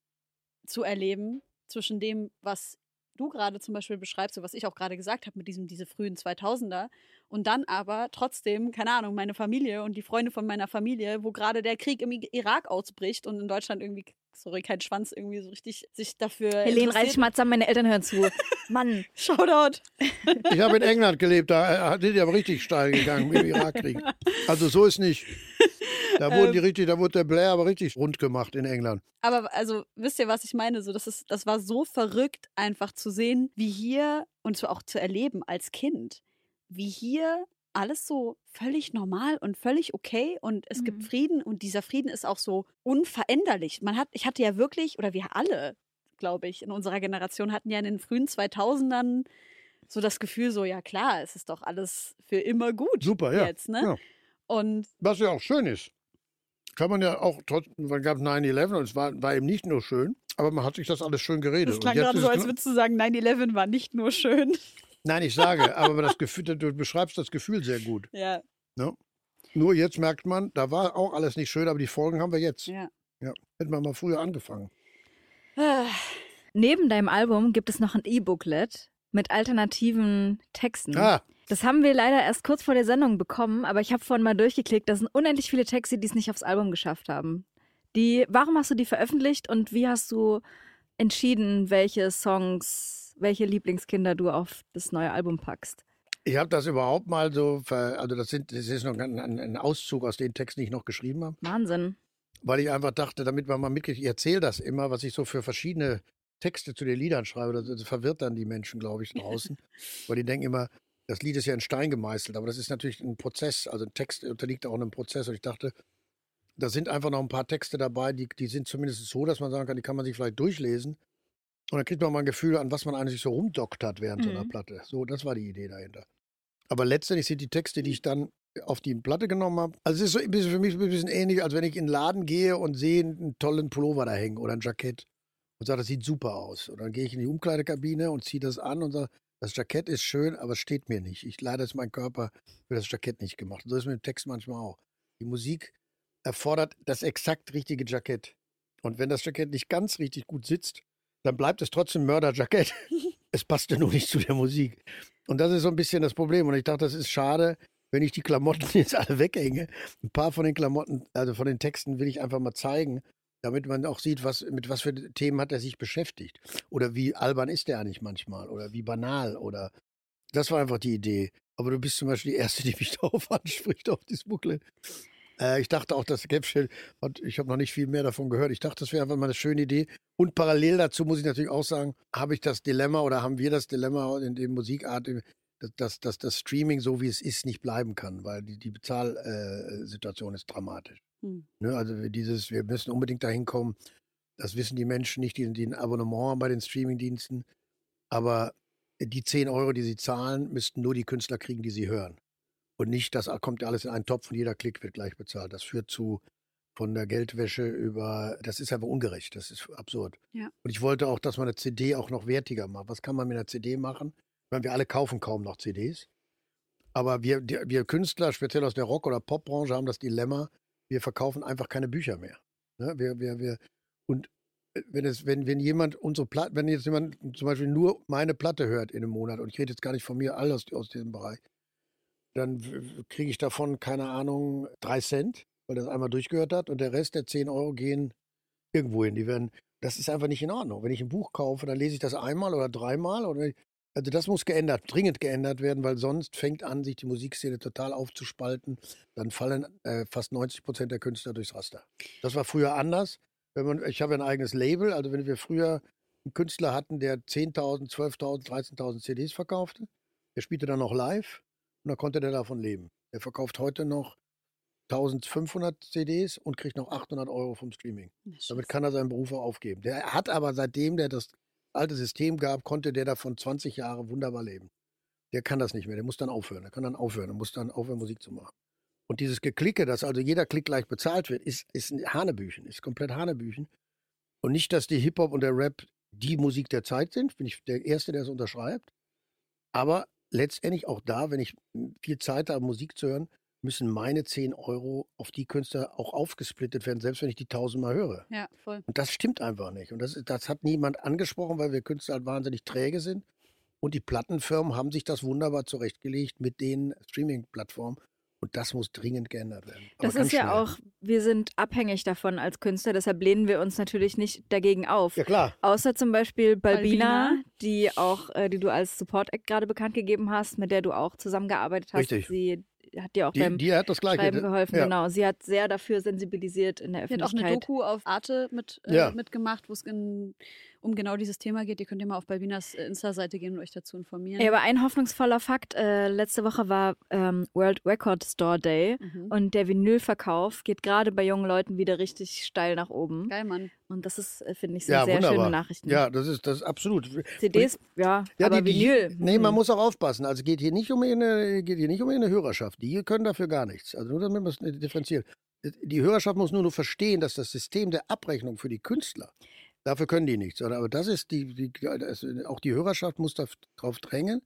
zu erleben zwischen dem, was du gerade zum Beispiel beschreibst, so was ich auch gerade gesagt habe mit diesem diese frühen 2000er und dann aber trotzdem, keine Ahnung, meine Familie und die Freunde von meiner Familie, wo gerade der Krieg im Irak ausbricht und in Deutschland irgendwie sorry, kein Schwanz irgendwie so richtig sich dafür. Helene, reiß dich mal zusammen, meine Eltern hören zu. <laughs> Mann. Shoutout. Ich habe in England gelebt, da sind die aber richtig steil gegangen im Irakkrieg. <laughs> Also so ist nicht. Da wurden die ähm. richtig, da wurde der Blair aber richtig rund gemacht in England. Aber also wisst ihr, was ich meine? So, das, ist, das war so verrückt, einfach zu sehen, wie hier und so auch zu erleben als Kind, wie hier alles so völlig normal und völlig okay und es mhm. gibt Frieden und dieser Frieden ist auch so unveränderlich. Man hat, ich hatte ja wirklich, oder wir alle, glaube ich, in unserer Generation hatten ja in den frühen 2000ern so das Gefühl, so, ja klar, es ist doch alles für immer gut. Super, ja. Jetzt, ne? Ja. Und Was ja auch schön ist. Kann man ja auch trotzdem, man gab 9-11 und es war, war eben nicht nur schön, aber man hat sich das alles schön geredet. Das klang gerade so, als würdest du sagen, 9-11 war nicht nur schön. <laughs> Nein, ich sage, aber das Gefühl, du beschreibst das Gefühl sehr gut. Ja. Ne? Nur jetzt merkt man, da war auch alles nicht schön, aber die Folgen haben wir jetzt. Ja. ja. Hätten wir mal früher angefangen. Neben deinem Album gibt es noch ein E-Booklet mit alternativen Texten. Ah. Das haben wir leider erst kurz vor der Sendung bekommen, aber ich habe vorhin mal durchgeklickt. Das sind unendlich viele Texte, die es nicht aufs Album geschafft haben. Die, warum hast du die veröffentlicht und wie hast du entschieden, welche Songs welche Lieblingskinder du auf das neue Album packst. Ich habe das überhaupt mal so, also das, sind, das ist noch ein, ein, Auszug aus den Texten, die ich noch geschrieben habe. Wahnsinn. Weil ich einfach dachte, damit man mal mitkriegt, ich erzähle das immer, was ich so für verschiedene Texte zu den Liedern schreibe. Das, das verwirrt dann die Menschen, glaube ich, draußen. Weil die denken immer, das Lied ist ja in Stein gemeißelt, aber das ist natürlich ein Prozess. Also ein Text unterliegt auch einem Prozess. Und ich dachte, da sind einfach noch ein paar Texte dabei, die, die sind zumindest so, dass man sagen kann, die kann man sich vielleicht durchlesen. Und dann kriegt man mal ein Gefühl, an was man eigentlich so rumdockt hat während mhm. so einer mhm. Platte. So, das war die Idee dahinter. Aber letztendlich sind die Texte, die ich dann auf die Platte genommen habe. Also es ist so ein bisschen für mich ein bisschen ähnlich, als wenn ich in den Laden gehe und sehe einen tollen Pullover da hängen oder ein Jackett und sage, das sieht super aus. Und dann gehe ich in die Umkleidekabine und ziehe das an und sage, das Jackett ist schön, aber es steht mir nicht. Ich leider ist mein Körper für das Jackett nicht gemacht. Und so ist mit dem Text manchmal auch. Die Musik erfordert das exakt richtige Jackett. Und wenn das Jackett nicht ganz richtig gut sitzt, dann bleibt es trotzdem Mörderjackett. <laughs> es passte nur nicht zu der Musik. Und das ist so ein bisschen das Problem. Und ich dachte, das ist schade, wenn ich die Klamotten <laughs> jetzt alle weghänge. Ein paar von den Klamotten, also von den Texten will ich einfach mal zeigen, damit man auch sieht, was, mit was für Themen hat er sich beschäftigt. Oder wie albern ist der eigentlich manchmal. Oder wie banal. Oder das war einfach die Idee. Aber du bist zum Beispiel die Erste, <laughs> die mich <laughs> darauf anspricht, auf dieses Booklet. Äh, ich dachte auch, das Gäpfchen, und ich habe noch nicht viel mehr davon gehört. Ich dachte, das wäre einfach mal eine schöne Idee. Und parallel dazu muss ich natürlich auch sagen, habe ich das Dilemma oder haben wir das Dilemma in der Musikart, dass, dass das Streaming so wie es ist nicht bleiben kann, weil die, die Bezahlsituation äh, ist dramatisch. Hm. Ne, also dieses, wir müssen unbedingt dahin kommen, das wissen die Menschen nicht, die, die ein Abonnement haben bei den Streamingdiensten. Aber die 10 Euro, die sie zahlen, müssten nur die Künstler kriegen, die sie hören. Und nicht, das kommt alles in einen Topf und jeder Klick wird gleich bezahlt. Das führt zu von der Geldwäsche über, das ist einfach ungerecht, das ist absurd. Ja. Und ich wollte auch, dass man eine CD auch noch wertiger macht. Was kann man mit einer CD machen? Ich meine, wir alle kaufen kaum noch CDs. Aber wir, wir Künstler, speziell aus der Rock- oder Popbranche, haben das Dilemma, wir verkaufen einfach keine Bücher mehr. Ne? Wir, wir, wir, und äh, wenn es, wenn, wenn jemand unsere Platte, wenn jetzt jemand zum Beispiel nur meine Platte hört in einem Monat, und ich rede jetzt gar nicht von mir, all aus, aus diesem Bereich, dann kriege ich davon, keine Ahnung, drei Cent, weil das einmal durchgehört hat, und der Rest der zehn Euro gehen irgendwo hin. Die werden, das ist einfach nicht in Ordnung. Wenn ich ein Buch kaufe, dann lese ich das einmal oder dreimal. Oder also das muss geändert, dringend geändert werden, weil sonst fängt an, sich die Musikszene total aufzuspalten. Dann fallen äh, fast 90 Prozent der Künstler durchs Raster. Das war früher anders wenn man, ich habe ein eigenes Label, also wenn wir früher einen Künstler hatten, der 10.000, 12.000, 13.000 CDs verkaufte, der spielte dann noch live und dann konnte der davon leben. Der verkauft heute noch 1500 CDs und kriegt noch 800 Euro vom Streaming. Damit kann er seinen Beruf auch aufgeben. Der hat aber seitdem der das alte System gab, konnte der davon 20 Jahre wunderbar leben. Der kann das nicht mehr, der muss dann aufhören. Der kann dann aufhören, der muss dann aufhören, Musik zu machen. Und dieses Geklicke, dass also jeder Klick gleich bezahlt wird, ist, ist Hanebüchen, ist komplett Hanebüchen. Und nicht, dass die Hip-Hop und der Rap die Musik der Zeit sind, bin ich der Erste, der es unterschreibt. Aber letztendlich auch da, wenn ich viel Zeit habe, Musik zu hören, müssen meine 10 Euro auf die Künstler auch aufgesplittet werden, selbst wenn ich die tausendmal höre. Ja, voll. Und das stimmt einfach nicht. Und das, das hat niemand angesprochen, weil wir Künstler halt wahnsinnig träge sind. Und die Plattenfirmen haben sich das wunderbar zurechtgelegt mit den Streaming-Plattformen. Und das muss dringend geändert werden. Aber das ist ja schnell. auch, wir sind abhängig davon als Künstler, deshalb lehnen wir uns natürlich nicht dagegen auf. Ja, klar. Außer zum Beispiel Balbina, Balbina. die auch, äh, die du als Support-Act gerade bekannt gegeben hast, mit der du auch zusammengearbeitet hast. Richtig. Sie hat dir auch die, beim die hat das Gleiche, Schreiben geholfen. Ja. Genau, sie hat sehr dafür sensibilisiert in der Öffentlichkeit. Sie hat auch eine Doku auf Arte mit, äh, ja. mitgemacht, wo es um genau dieses Thema geht. Ihr könnt ja mal auf Balbinas äh, Insta-Seite gehen und euch dazu informieren. Ja, aber ein hoffnungsvoller Fakt, äh, letzte Woche war ähm, World Record Store Day mhm. und der Vinylverkauf geht gerade bei jungen Leuten wieder richtig steil nach oben. Geil, Mann. Und das ist, äh, finde ich, ja, sehr wunderbar. schöne Nachrichten. Ja, das ist, das ist absolut. CDs, ja, ja aber die, Vinyl. Die, nee, man hm. muss auch aufpassen. Also geht hier nicht um eine, geht hier nicht um eine Hörerschaft. Die können dafür gar nichts. Also nur damit man es differenziert. Die Hörerschaft muss nur, nur verstehen, dass das System der Abrechnung für die Künstler, dafür können die nichts. Aber das ist die, die das, auch die Hörerschaft muss darauf drängen,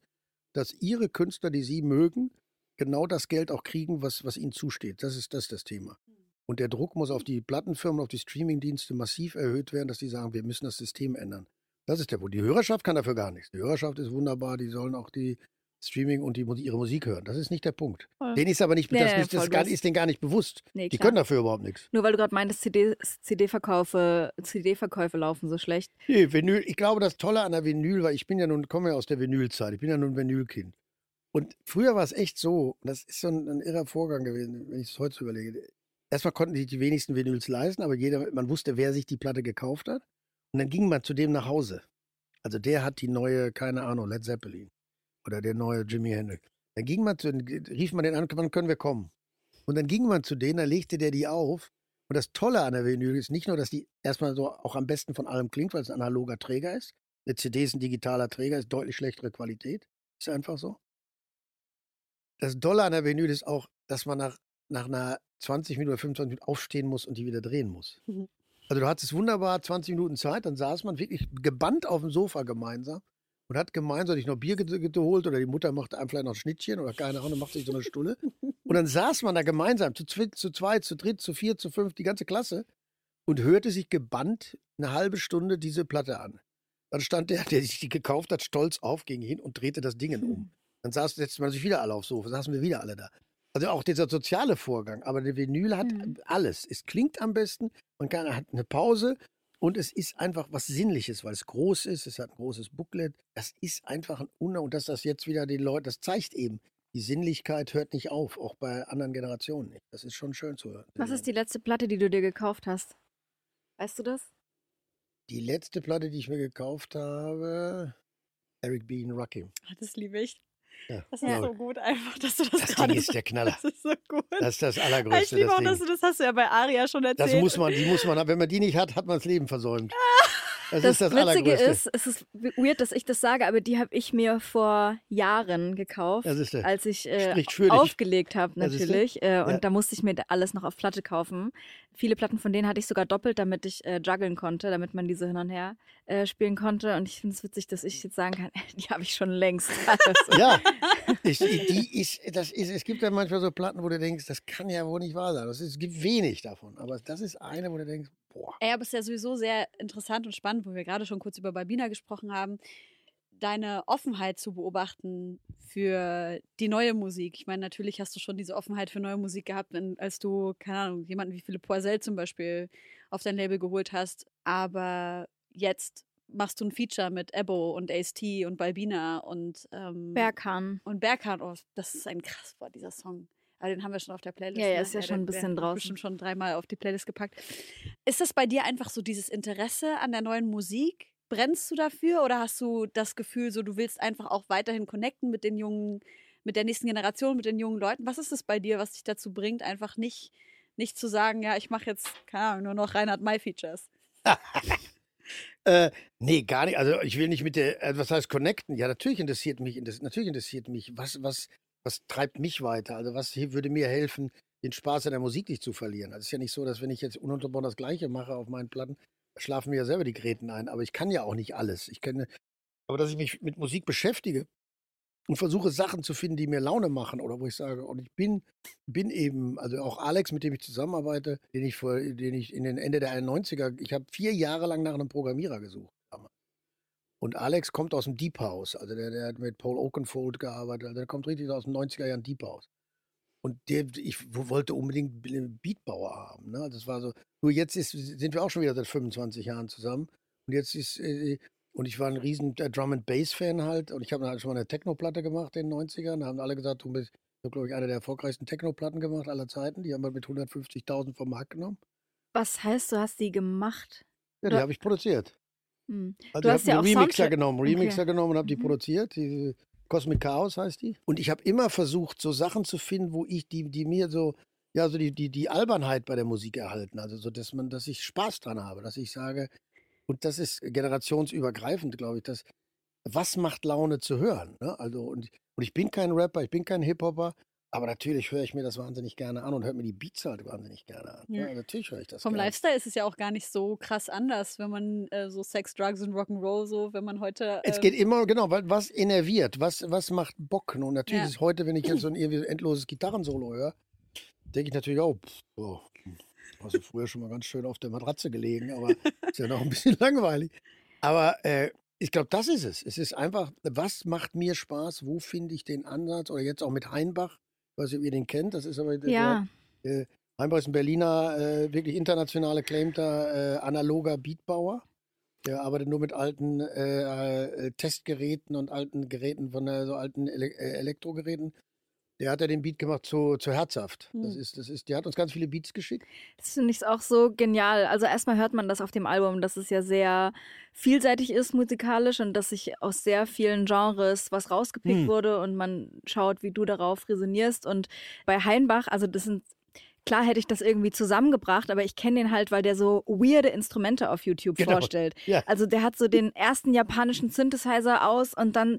dass ihre Künstler, die sie mögen, genau das Geld auch kriegen, was, was ihnen zusteht. Das ist das, das Thema. Und der Druck muss auf die Plattenfirmen, auf die Streamingdienste massiv erhöht werden, dass die sagen, wir müssen das System ändern. Das ist der Punkt. Die Hörerschaft kann dafür gar nichts. Die Hörerschaft ist wunderbar, die sollen auch die Streaming und die, ihre Musik hören. Das ist nicht der Punkt. Voll. Den ist aber nicht, nee, das, nee, das gar, ist denen gar nicht bewusst. Nee, die können dafür überhaupt nichts. Nur weil du gerade meintest, CD-Verkäufe CD CD laufen so schlecht. Nee, Vinyl, ich glaube, das Tolle an der Vinyl, weil ich bin ja nun, komme ja aus der Vinylzeit, ich bin ja nun ein Vinylkind. Und früher war es echt so, das ist so ein, ein irrer Vorgang gewesen, wenn ich es heute überlege erstmal konnten sich die wenigsten Vinyls leisten, aber jeder, man wusste, wer sich die Platte gekauft hat. Und dann ging man zu dem nach Hause. Also der hat die neue, keine Ahnung, Led Zeppelin oder der neue Jimi Hendrix. Dann ging man zu, rief man den an, wann können wir kommen? Und dann ging man zu denen, dann legte der die auf. Und das Tolle an der Vinyl ist nicht nur, dass die erstmal so auch am besten von allem klingt, weil es ein analoger Träger ist. Eine CD ist ein digitaler Träger, ist deutlich schlechtere Qualität. Ist einfach so. Das Tolle an der Vinyl ist auch, dass man nach nach einer 20 Minuten oder 25 Minuten aufstehen muss und die wieder drehen muss. Mhm. Also du hattest wunderbar 20 Minuten Zeit, dann saß man wirklich gebannt auf dem Sofa gemeinsam und hat gemeinsam sich noch Bier geholt oder die Mutter macht einem vielleicht noch ein Schnittchen oder keine Ahnung, macht sich so eine Stulle. Und dann saß man da gemeinsam, zu, zweit, zu zweit, zu dritt, zu vier, zu fünf, die ganze Klasse und hörte sich gebannt eine halbe Stunde diese Platte an. Dann stand der, der sich die gekauft hat, stolz auf, ging hin und drehte das Ding um. Dann saß, setzte man sich wieder alle aufs Sofa, saßen wir wieder alle da. Also auch dieser soziale Vorgang. Aber der Vinyl hat mhm. alles. Es klingt am besten, man kann, hat eine Pause und es ist einfach was Sinnliches, weil es groß ist. Es hat ein großes Booklet. Das ist einfach ein Unna und dass das jetzt wieder den Leuten, das zeigt eben, die Sinnlichkeit hört nicht auf, auch bei anderen Generationen nicht. Das ist schon schön zu hören. Was ist die letzte Platte, die du dir gekauft hast? Weißt du das? Die letzte Platte, die ich mir gekauft habe, Eric B. Rakim. Ah, das liebe ich. Ja. Das ist ja. so gut einfach, dass du das, das gerade Ding ist der Knaller. Das ist so gut. Das ist das Allergrößte. Ich liebe auch, dass du das hast du ja bei Aria schon erzählt. Das muss man, die muss man, wenn man die nicht hat, hat man das Leben versäumt. Das, das, ist das Witzige ist, es ist weird, dass ich das sage, aber die habe ich mir vor Jahren gekauft, als ich äh, aufgelegt habe natürlich. Äh, und ja. da musste ich mir alles noch auf Platte kaufen. Viele Platten von denen hatte ich sogar doppelt, damit ich äh, juggeln konnte, damit man diese hin und her äh, spielen konnte. Und ich finde es witzig, dass ich jetzt sagen kann, <laughs> die habe ich schon längst. <laughs> Also. Ja, ich, die ist, das ist, es gibt ja manchmal so Platten, wo du denkst, das kann ja wohl nicht wahr sein. Es gibt wenig davon, aber das ist eine, wo du denkst, boah. Ja, aber es ist ja sowieso sehr interessant und spannend, wo wir gerade schon kurz über Balbina gesprochen haben, deine Offenheit zu beobachten für die neue Musik. Ich meine, natürlich hast du schon diese Offenheit für neue Musik gehabt, als du, keine Ahnung, jemanden wie Philipp Poisel zum Beispiel auf dein Label geholt hast. Aber jetzt machst du ein Feature mit Ebo und Ace-T und Balbina und ähm, Berkan. Und Berkan, oh, das ist ein krass war dieser Song. Aber den haben wir schon auf der Playlist. Ja, ja, ne? ist ja, ja schon ein bisschen draußen. Bestimmt schon dreimal auf die Playlist gepackt. Ist das bei dir einfach so dieses Interesse an der neuen Musik? Brennst du dafür oder hast du das Gefühl, so du willst einfach auch weiterhin connecten mit den jungen, mit der nächsten Generation, mit den jungen Leuten? Was ist es bei dir, was dich dazu bringt, einfach nicht, nicht zu sagen, ja, ich mache jetzt, keine Ahnung, nur noch Reinhard May-Features? <laughs> äh, nee, gar nicht. Also ich will nicht mit der, äh, was heißt connecten? Ja, natürlich interessiert mich, natürlich interessiert mich, was, was, was treibt mich weiter? Also was würde mir helfen, den Spaß an der Musik nicht zu verlieren? Also es ist ja nicht so, dass wenn ich jetzt ununterbrochen das Gleiche mache auf meinen Platten, schlafen mir ja selber die Gräten ein. Aber ich kann ja auch nicht alles. Ich kenne, aber dass ich mich mit Musik beschäftige und versuche Sachen zu finden, die mir Laune machen oder wo ich sage, und ich bin, bin eben, also auch Alex, mit dem ich zusammenarbeite, den ich vor, den ich in den Ende der 91er, ich habe vier Jahre lang nach einem Programmierer gesucht. Und Alex kommt aus dem Deep House. Also der, der hat mit Paul Oakenfold gearbeitet. Also der kommt richtig aus den 90er Jahren Deep House. Und der, ich wollte unbedingt Beatbauer haben. Ne? Das war so. Nur jetzt ist, sind wir auch schon wieder seit 25 Jahren zusammen. Und jetzt ist, äh, und ich war ein riesen äh, Drum and Bass Fan halt. Und ich habe halt schon mal eine Techno-Platte gemacht in den 90ern. Da haben alle gesagt, du bist, ich habe, glaube ich, eine der erfolgreichsten Techno-Platten gemacht aller Zeiten. Die haben wir mit 150.000 vom Markt genommen. Was heißt, du hast die gemacht? Ja, die habe ich produziert. Hm. Also du hast ja auch Remixer Soundtrack genommen, Remixer okay. genommen und habe die mhm. produziert. Die Cosmic Chaos heißt die. Und ich habe immer versucht, so Sachen zu finden, wo ich die, die mir so, ja, so die, die, die Albernheit bei der Musik erhalten. Also so, dass man, dass ich Spaß dran habe, dass ich sage, und das ist generationsübergreifend, glaube ich, dass was macht Laune zu hören? Ne? Also, und, und ich bin kein Rapper, ich bin kein Hip-Hopper, aber natürlich höre ich mir das wahnsinnig gerne an und höre mir die Beats halt wahnsinnig gerne an. Ja. Ja, natürlich höre ich das Vom gerne. Lifestyle ist es ja auch gar nicht so krass anders, wenn man äh, so Sex, Drugs und Rock'n'Roll so, wenn man heute. Äh es geht immer, genau, was innerviert, was, was macht Bock? Und natürlich ja. ist heute, wenn ich jetzt so <clears throat> ein endloses Gitarrensolo höre, denke ich natürlich auch, pff, oh, hast du früher schon mal ganz schön auf der Matratze gelegen, aber ist ja noch ein bisschen <laughs> langweilig. Aber äh, ich glaube, das ist es. Es ist einfach, was macht mir Spaß? Wo finde ich den Ansatz? Oder jetzt auch mit Heinbach weiß nicht, ob ihr den kennt. Das ist aber ja. der, äh, Heimbau ist ein Berliner, äh, wirklich international acclaimter äh, analoger Beatbauer. Der arbeitet nur mit alten äh, äh Testgeräten und alten Geräten von so alten Ele Elektrogeräten. Der hat ja den Beat gemacht zu, zu Herzhaft. Das hm. ist, das ist, der hat uns ganz viele Beats geschickt. Das finde ich auch so genial. Also erstmal hört man das auf dem Album, dass es ja sehr vielseitig ist musikalisch und dass sich aus sehr vielen Genres was rausgepickt hm. wurde und man schaut, wie du darauf resonierst. Und bei Heinbach, also das sind Klar hätte ich das irgendwie zusammengebracht, aber ich kenne den halt, weil der so weirde Instrumente auf YouTube genau. vorstellt. Ja. Also der hat so den ersten japanischen Synthesizer aus und dann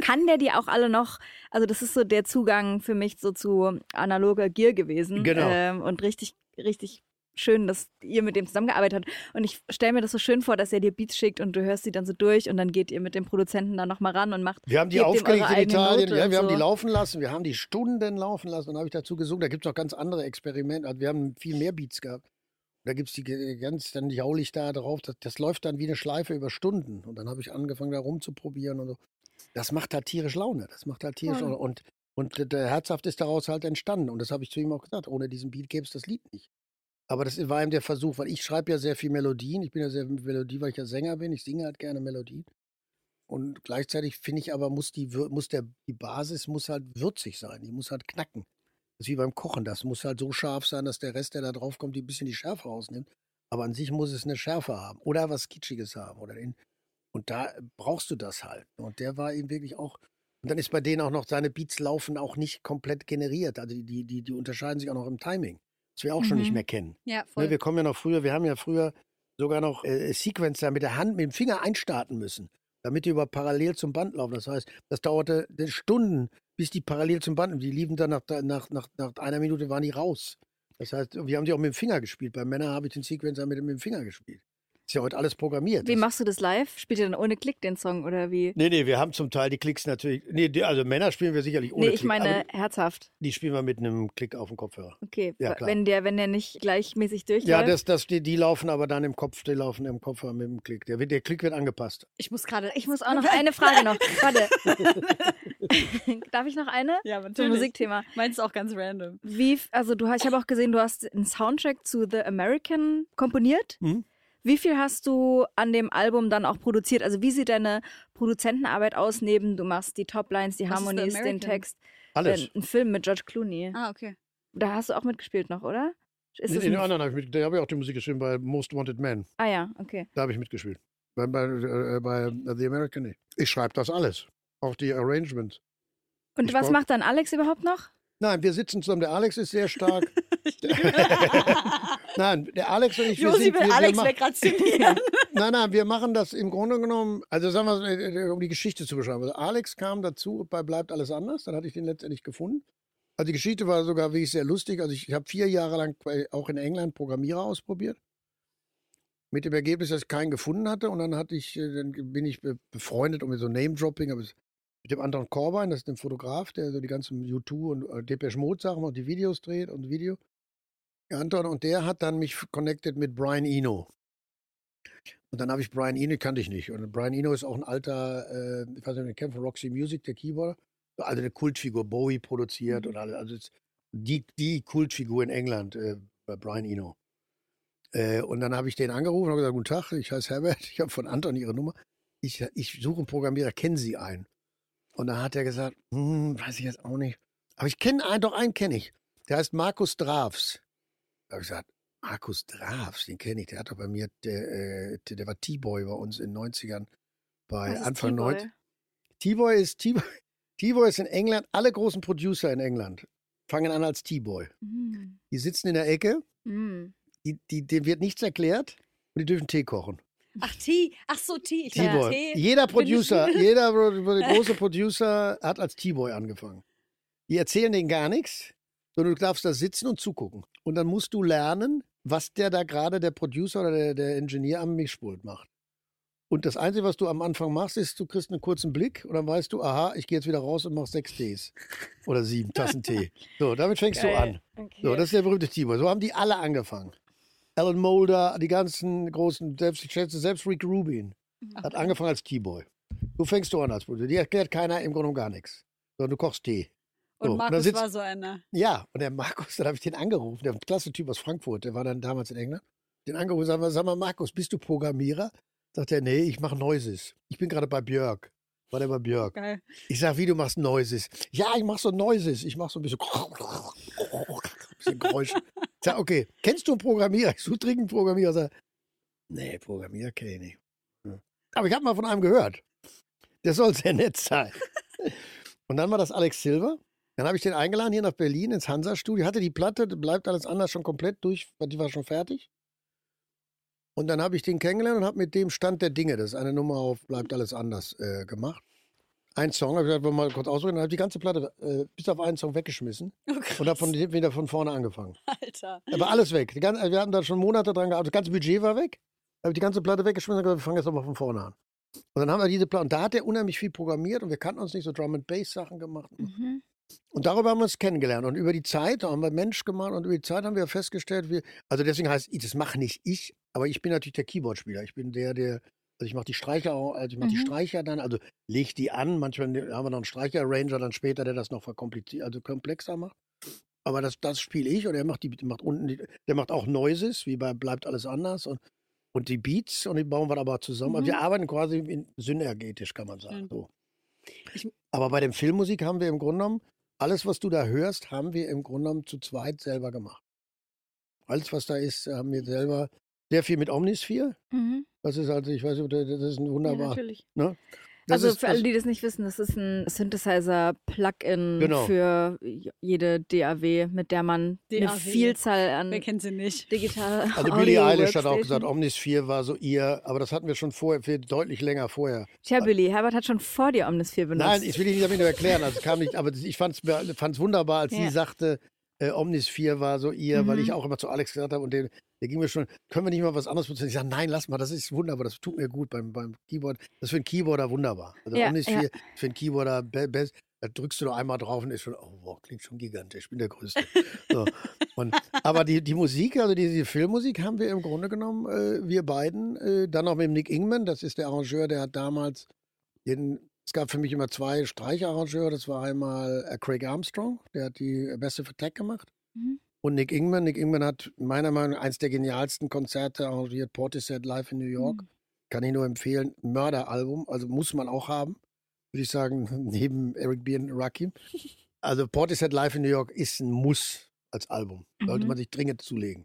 kann der die auch alle noch, also das ist so der Zugang für mich so zu analoger Gear gewesen. Genau. Ähm, und richtig, richtig schön, dass ihr mit dem zusammengearbeitet habt. Und ich stelle mir das so schön vor, dass er dir Beats schickt und du hörst sie dann so durch und dann geht ihr mit dem Produzenten dann nochmal ran und macht. Wir haben die aufgelegt in Italien, ja, wir haben die laufen lassen, wir haben die Stunden laufen lassen und habe ich dazu gesungen. Da gibt es noch ganz andere Experimente. Also wir haben viel mehr Beats gehabt. Da gibt es die ganz, dann jaul ich da drauf. Das, das, läuft dann wie eine Schleife über Stunden. Und dann habe ich angefangen, da rumzuprobieren und so. Das macht halt tierisch Laune. Das macht halt tierisch Laune. Und, und der Herzhaft ist daraus halt entstanden. Und das habe ich zu ihm auch gesagt. Ohne diesen Beat gäbe es das Lied nicht. Aber das war eben der Versuch, weil ich schreibe ja sehr viel Melodien. Ich bin ja sehr Melodie, weil ich ja Sänger bin. Ich singe halt gerne Melodien. Und gleichzeitig finde ich aber, muss, die, muss der, die Basis muss halt würzig sein. Die muss halt knacken. Das ist wie beim Kochen. Das muss halt so scharf sein, dass der Rest, der da drauf kommt, ein bisschen die Schärfe rausnimmt. Aber an sich muss es eine Schärfe haben. Oder was Kitschiges haben. Oder den, und da brauchst du das halt. Und der war eben wirklich auch Und dann ist bei denen auch noch, seine Beats laufen auch nicht komplett generiert. Also die, die, die unterscheiden sich auch noch im Timing. Was wir auch mhm. schon nicht mhm. mehr kennen. Ja, ne, voll. wir kommen ja noch früher, wir haben ja früher sogar noch äh, Sequencer mit der Hand, mit dem Finger einstarten müssen, damit die über parallel zum Band laufen. Das heißt, das dauerte Stunden, bis die parallel zum Band, die liefen dann nach, nach, nach, nach einer Minute, waren die raus. Das heißt, wir haben die auch mit dem Finger gespielt. Bei Männern habe ich den Sequencer mit, mit dem Finger gespielt. Ist ja heute alles programmiert. Wie das machst du das live? Spielt ihr dann ohne Klick den Song oder wie? Nee, nee, wir haben zum Teil die Klicks natürlich. Nee, die, also Männer spielen wir sicherlich ohne Nee, ich Klick, meine herzhaft. Die spielen wir mit einem Klick auf dem Kopfhörer. Okay, ja, klar. wenn der, wenn der nicht gleichmäßig durchläuft. Ja, das, das, die, die laufen aber dann im Kopf, die laufen im Kopfhörer mit dem Klick. Der, der Klick wird angepasst. Ich muss gerade, ich muss auch noch eine Frage noch. <laughs> Warte. <laughs> Darf ich noch eine? Ja, natürlich. Zum Musikthema. Meinst auch ganz random. Wie, also du hast, ich habe auch gesehen, du hast einen Soundtrack zu The American komponiert. Mhm. Wie viel hast du an dem Album dann auch produziert? Also wie sieht deine Produzentenarbeit aus, neben du machst die Toplines, die Was Harmonies, den Text? Alles. Ein Film mit George Clooney. Ah, okay. Da hast du auch mitgespielt noch, oder? Ist nee, nee, anderen habe ich, da habe ich auch die Musik geschrieben bei Most Wanted Man. Ah ja, okay. Da habe ich mitgespielt. Bei, bei, äh, bei The American. Ich schreibe das alles. Auch die Arrangements. Und ich was macht dann Alex überhaupt noch? Nein, wir sitzen zusammen. Der Alex ist sehr stark. <laughs> <laughs> <laughs> nein, der Alex und ich. Josi will wir, Alex wegrationieren. <laughs> nein, nein, wir machen das im Grunde genommen, also sagen wir äh, äh, um die Geschichte zu beschreiben. Also Alex kam dazu, bei Bleibt alles anders, dann hatte ich den letztendlich gefunden. Also die Geschichte war sogar wirklich sehr lustig. Also ich, ich habe vier Jahre lang auch in England Programmierer ausprobiert. Mit dem Ergebnis, dass ich keinen gefunden hatte. Und dann hatte ich, äh, dann bin ich befreundet und mit so Name-Dropping, aber mit dem anderen Corbijn, das ist ein Fotograf, der so die ganzen U2 und Depeche Mode Sachen und die Videos dreht und Video. Anton, und der hat dann mich connected mit Brian Eno. Und dann habe ich Brian Eno, kannte ich nicht. Und Brian Eno ist auch ein alter, äh, ich weiß nicht, der kennt von Roxy Music, der Keyboarder. Also eine Kultfigur, Bowie produziert mhm. und alles. Also die, die Kultfigur in England, äh, bei Brian Eno. Äh, und dann habe ich den angerufen und gesagt, guten Tag, ich heiße Herbert, <laughs> ich habe von Anton Ihre Nummer. Ich, ich suche einen Programmierer, kennen Sie einen? Und dann hat er gesagt, hm, weiß ich jetzt auch nicht. Aber ich kenne einen, doch einen kenne ich. Der heißt Markus Drafs. Habe ich gesagt, Markus Drafs, den kenne ich. Der hat doch bei mir, der, äh, der, der war T-Boy bei uns in den 90ern. Bei Anfang 90. T-Boy ist, <laughs> T-Boy ist in England, alle großen Producer in England fangen an als T-Boy. Mhm. Die sitzen in der Ecke, mhm. die, die, denen wird nichts erklärt und die dürfen Tee kochen. Ach, T. Ach so, T. T-Boy. Jeder Producer, jeder <laughs> große Producer hat als T-Boy angefangen. Die erzählen denen gar nichts, sondern du darfst da sitzen und zugucken. Und dann musst du lernen, was der da gerade, der Producer oder der, der Ingenieur am Mischpult macht. Und das Einzige, was du am Anfang machst, ist, du kriegst einen kurzen Blick und dann weißt du, aha, ich gehe jetzt wieder raus und mache sechs Tees. <laughs> Oder sieben Tassen Tee. So, damit fängst Geil. du an. Okay. So, das ist der berühmte T-Boy. So haben die alle angefangen. Alan Mulder, die ganzen großen, selbst, ich schätze, selbst Rick Rubin okay. hat angefangen als T-Boy. Du fängst du an als Producer. Die erklärt keiner im Grunde gar nichts. Sondern du kochst Tee. So, und Markus und sitzt, war so einer. Ja, und der Markus, <laughs> dann habe ich den angerufen, der klasse Typ aus Frankfurt, der war dann damals in England. Den angerufen, sag mal, sag mal, Markus, bist du Programmierer? Sagt er, nee, ich mache Noises. Ich bin gerade bei Björk. War der bei Björk. Geil. Ich sag, wie du machst Noises? Ja, ich mache so Noises. Ich mache so ein bisschen, <laughs> ein bisschen Geräusche. Sag, okay, kennst du einen Programmierer? Ich suche dringend einen Programmierer. Sag, nee, Programmierer kenne ich nicht. Aber ich habe mal von einem gehört. Der soll sehr nett sein. <laughs> Und dann war das Alex Silver. Dann habe ich den eingeladen hier nach Berlin ins Hansa-Studio. Hatte die Platte, bleibt alles anders schon komplett durch, die war schon fertig. Und dann habe ich den kennengelernt und habe mit dem Stand der Dinge, das ist eine Nummer auf Bleibt alles anders, äh, gemacht ein Song, habe ich gesagt, wir mal kurz ausreden, dann habe ich die ganze Platte äh, bis auf einen Song weggeschmissen oh und habe wieder von vorne angefangen. Alter. Aber alles weg. Ganze, wir hatten da schon Monate dran gearbeitet, das ganze Budget war weg. Habe ich die ganze Platte weggeschmissen und gesagt, wir fangen jetzt nochmal von vorne an. Und dann haben wir diese Platte, und da hat er unheimlich viel programmiert und wir kannten uns nicht so Drum and Bass Sachen gemacht. Mhm. Und darüber haben wir uns kennengelernt. Und über die Zeit, haben wir Mensch gemacht und über die Zeit haben wir festgestellt, wir, also deswegen heißt, das mache nicht ich, aber ich bin natürlich der Keyboard-Spieler. Ich bin der, der also ich mache die Streicher also ich mache mhm. die Streicher dann, also lege die an. Manchmal ne, haben wir noch einen Streicher-Arranger dann später, der das noch verkompliziert, also komplexer macht. Aber das, das spiele ich und er macht die, macht unten, die, der macht auch Noises, wie bei Bleibt alles anders und, und die Beats und die bauen wir aber zusammen. Mhm. Also wir mhm. arbeiten quasi synergetisch, kann man sagen. Mhm. So. Ich, aber bei dem Filmmusik haben wir im Grunde genommen, alles, was du da hörst, haben wir im Grunde genommen zu zweit selber gemacht. Alles, was da ist, haben wir selber sehr viel mit Omnisphere. Mhm. Das ist also, ich weiß nicht, das ist ein wunderbar. Ja, natürlich. Ne? Also ist, für alle, die das nicht wissen, das ist ein Synthesizer-Plugin genau. für jede DAW, mit der man DAW. eine Vielzahl an Wer kennt sie nicht? digital <laughs> Also Billie Eilish hat auch gesagt, Omnisphere war so ihr, aber das hatten wir schon vorher, deutlich länger vorher. Tja, Billy, Herbert hat schon vor dir Omnisphere benutzt. Nein, ich will dich nicht damit erklären, also kam nicht, aber ich fand es wunderbar, als ja. sie sagte, äh, Omnisphere war so ihr, mhm. weil ich mhm. auch immer zu Alex gesagt habe und den, der ging mir schon, können wir nicht mal was anderes benutzen? Ich sage, nein, lass mal, das ist wunderbar, das tut mir gut beim, beim Keyboard. Das ist für einen Keyboarder wunderbar. Also ja, Omnisphere ja. für einen Keyboarder best. Da drückst du noch einmal drauf und ist schon, oh, wow, klingt schon gigantisch, ich bin der Größte. So. Und, aber die, die Musik, also die, die Filmmusik haben wir im Grunde genommen, äh, wir beiden, äh, dann noch mit Nick Ingman, das ist der Arrangeur, der hat damals den es gab für mich immer zwei Streicharrangeure. Das war einmal äh, Craig Armstrong, der hat die Massive Attack gemacht. Mhm. Und Nick Ingman. Nick Ingman hat meiner Meinung nach eins der genialsten Konzerte arrangiert, Portishead Live in New York. Mhm. Kann ich nur empfehlen. Mörderalbum, also muss man auch haben, würde ich sagen, <laughs> neben Eric B. und Rakim. <laughs> Also Portishead Live in New York ist ein Muss als Album. Sollte mhm. man sich dringend zulegen.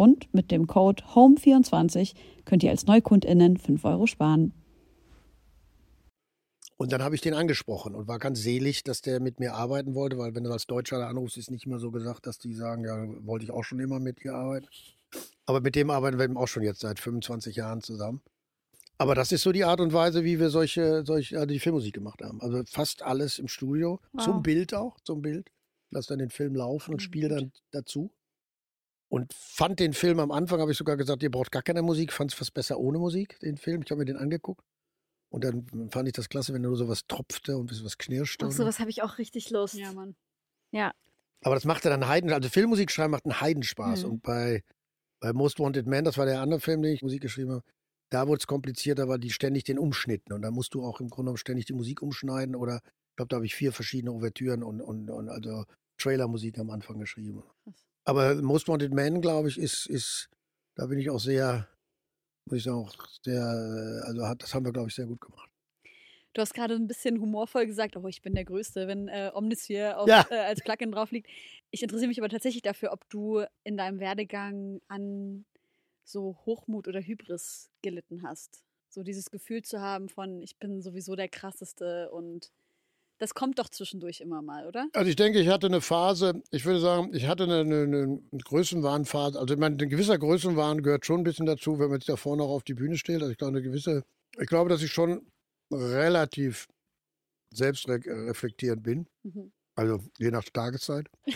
Und mit dem Code HOME24 könnt ihr als NeukundInnen 5 Euro sparen. Und dann habe ich den angesprochen und war ganz selig, dass der mit mir arbeiten wollte, weil wenn du als Deutscher da anrufst, ist nicht immer so gesagt, dass die sagen, ja, wollte ich auch schon immer mit dir arbeiten. Aber mit dem arbeiten wir eben auch schon jetzt seit 25 Jahren zusammen. Aber das ist so die Art und Weise, wie wir solche, solche also die Filmmusik gemacht haben. Also fast alles im Studio, wow. zum Bild auch, zum Bild. Lass dann den Film laufen und spiele dann dazu. Und fand den Film am Anfang, habe ich sogar gesagt, ihr braucht gar keine Musik, fand es fast besser ohne Musik, den Film. Ich habe mir den angeguckt. Und dann fand ich das klasse, wenn nur sowas tropfte und ein bisschen was knirschte. Ach, sowas habe ich auch richtig Lust. Ja, Mann. Ja. Aber das machte dann Heiden, also Filmmusik schreiben macht einen Heidenspaß. Mhm. Und bei, bei Most Wanted Man, das war der andere Film, den ich Musik geschrieben habe, da wurde es komplizierter, weil die ständig den umschnitten. Und da musst du auch im Grunde genommen ständig die Musik umschneiden. Oder ich glaube, da habe ich vier verschiedene Ouvertüren und, und, und also Trailermusik am Anfang geschrieben. Aber Most Wanted Man, glaube ich, ist, ist, da bin ich auch sehr, muss ich sagen, auch sehr, also hat, das haben wir, glaube ich, sehr gut gemacht. Du hast gerade ein bisschen humorvoll gesagt, oh, ich bin der Größte, wenn äh, Omnisphere auf, ja. äh, als Plugin drauf liegt. Ich interessiere mich aber tatsächlich dafür, ob du in deinem Werdegang an so Hochmut oder Hybris gelitten hast. So dieses Gefühl zu haben von, ich bin sowieso der Krasseste und das kommt doch zwischendurch immer mal, oder? Also ich denke, ich hatte eine Phase, ich würde sagen, ich hatte eine, eine, eine Größenwahnphase. Also ich meine, ein gewisser Größenwahn gehört schon ein bisschen dazu, wenn man jetzt da vorne auch auf die Bühne steht. Also ich glaube, eine gewisse, ich glaube, dass ich schon relativ selbstreflektierend bin. Mhm. Also je nach Tageszeit. <laughs>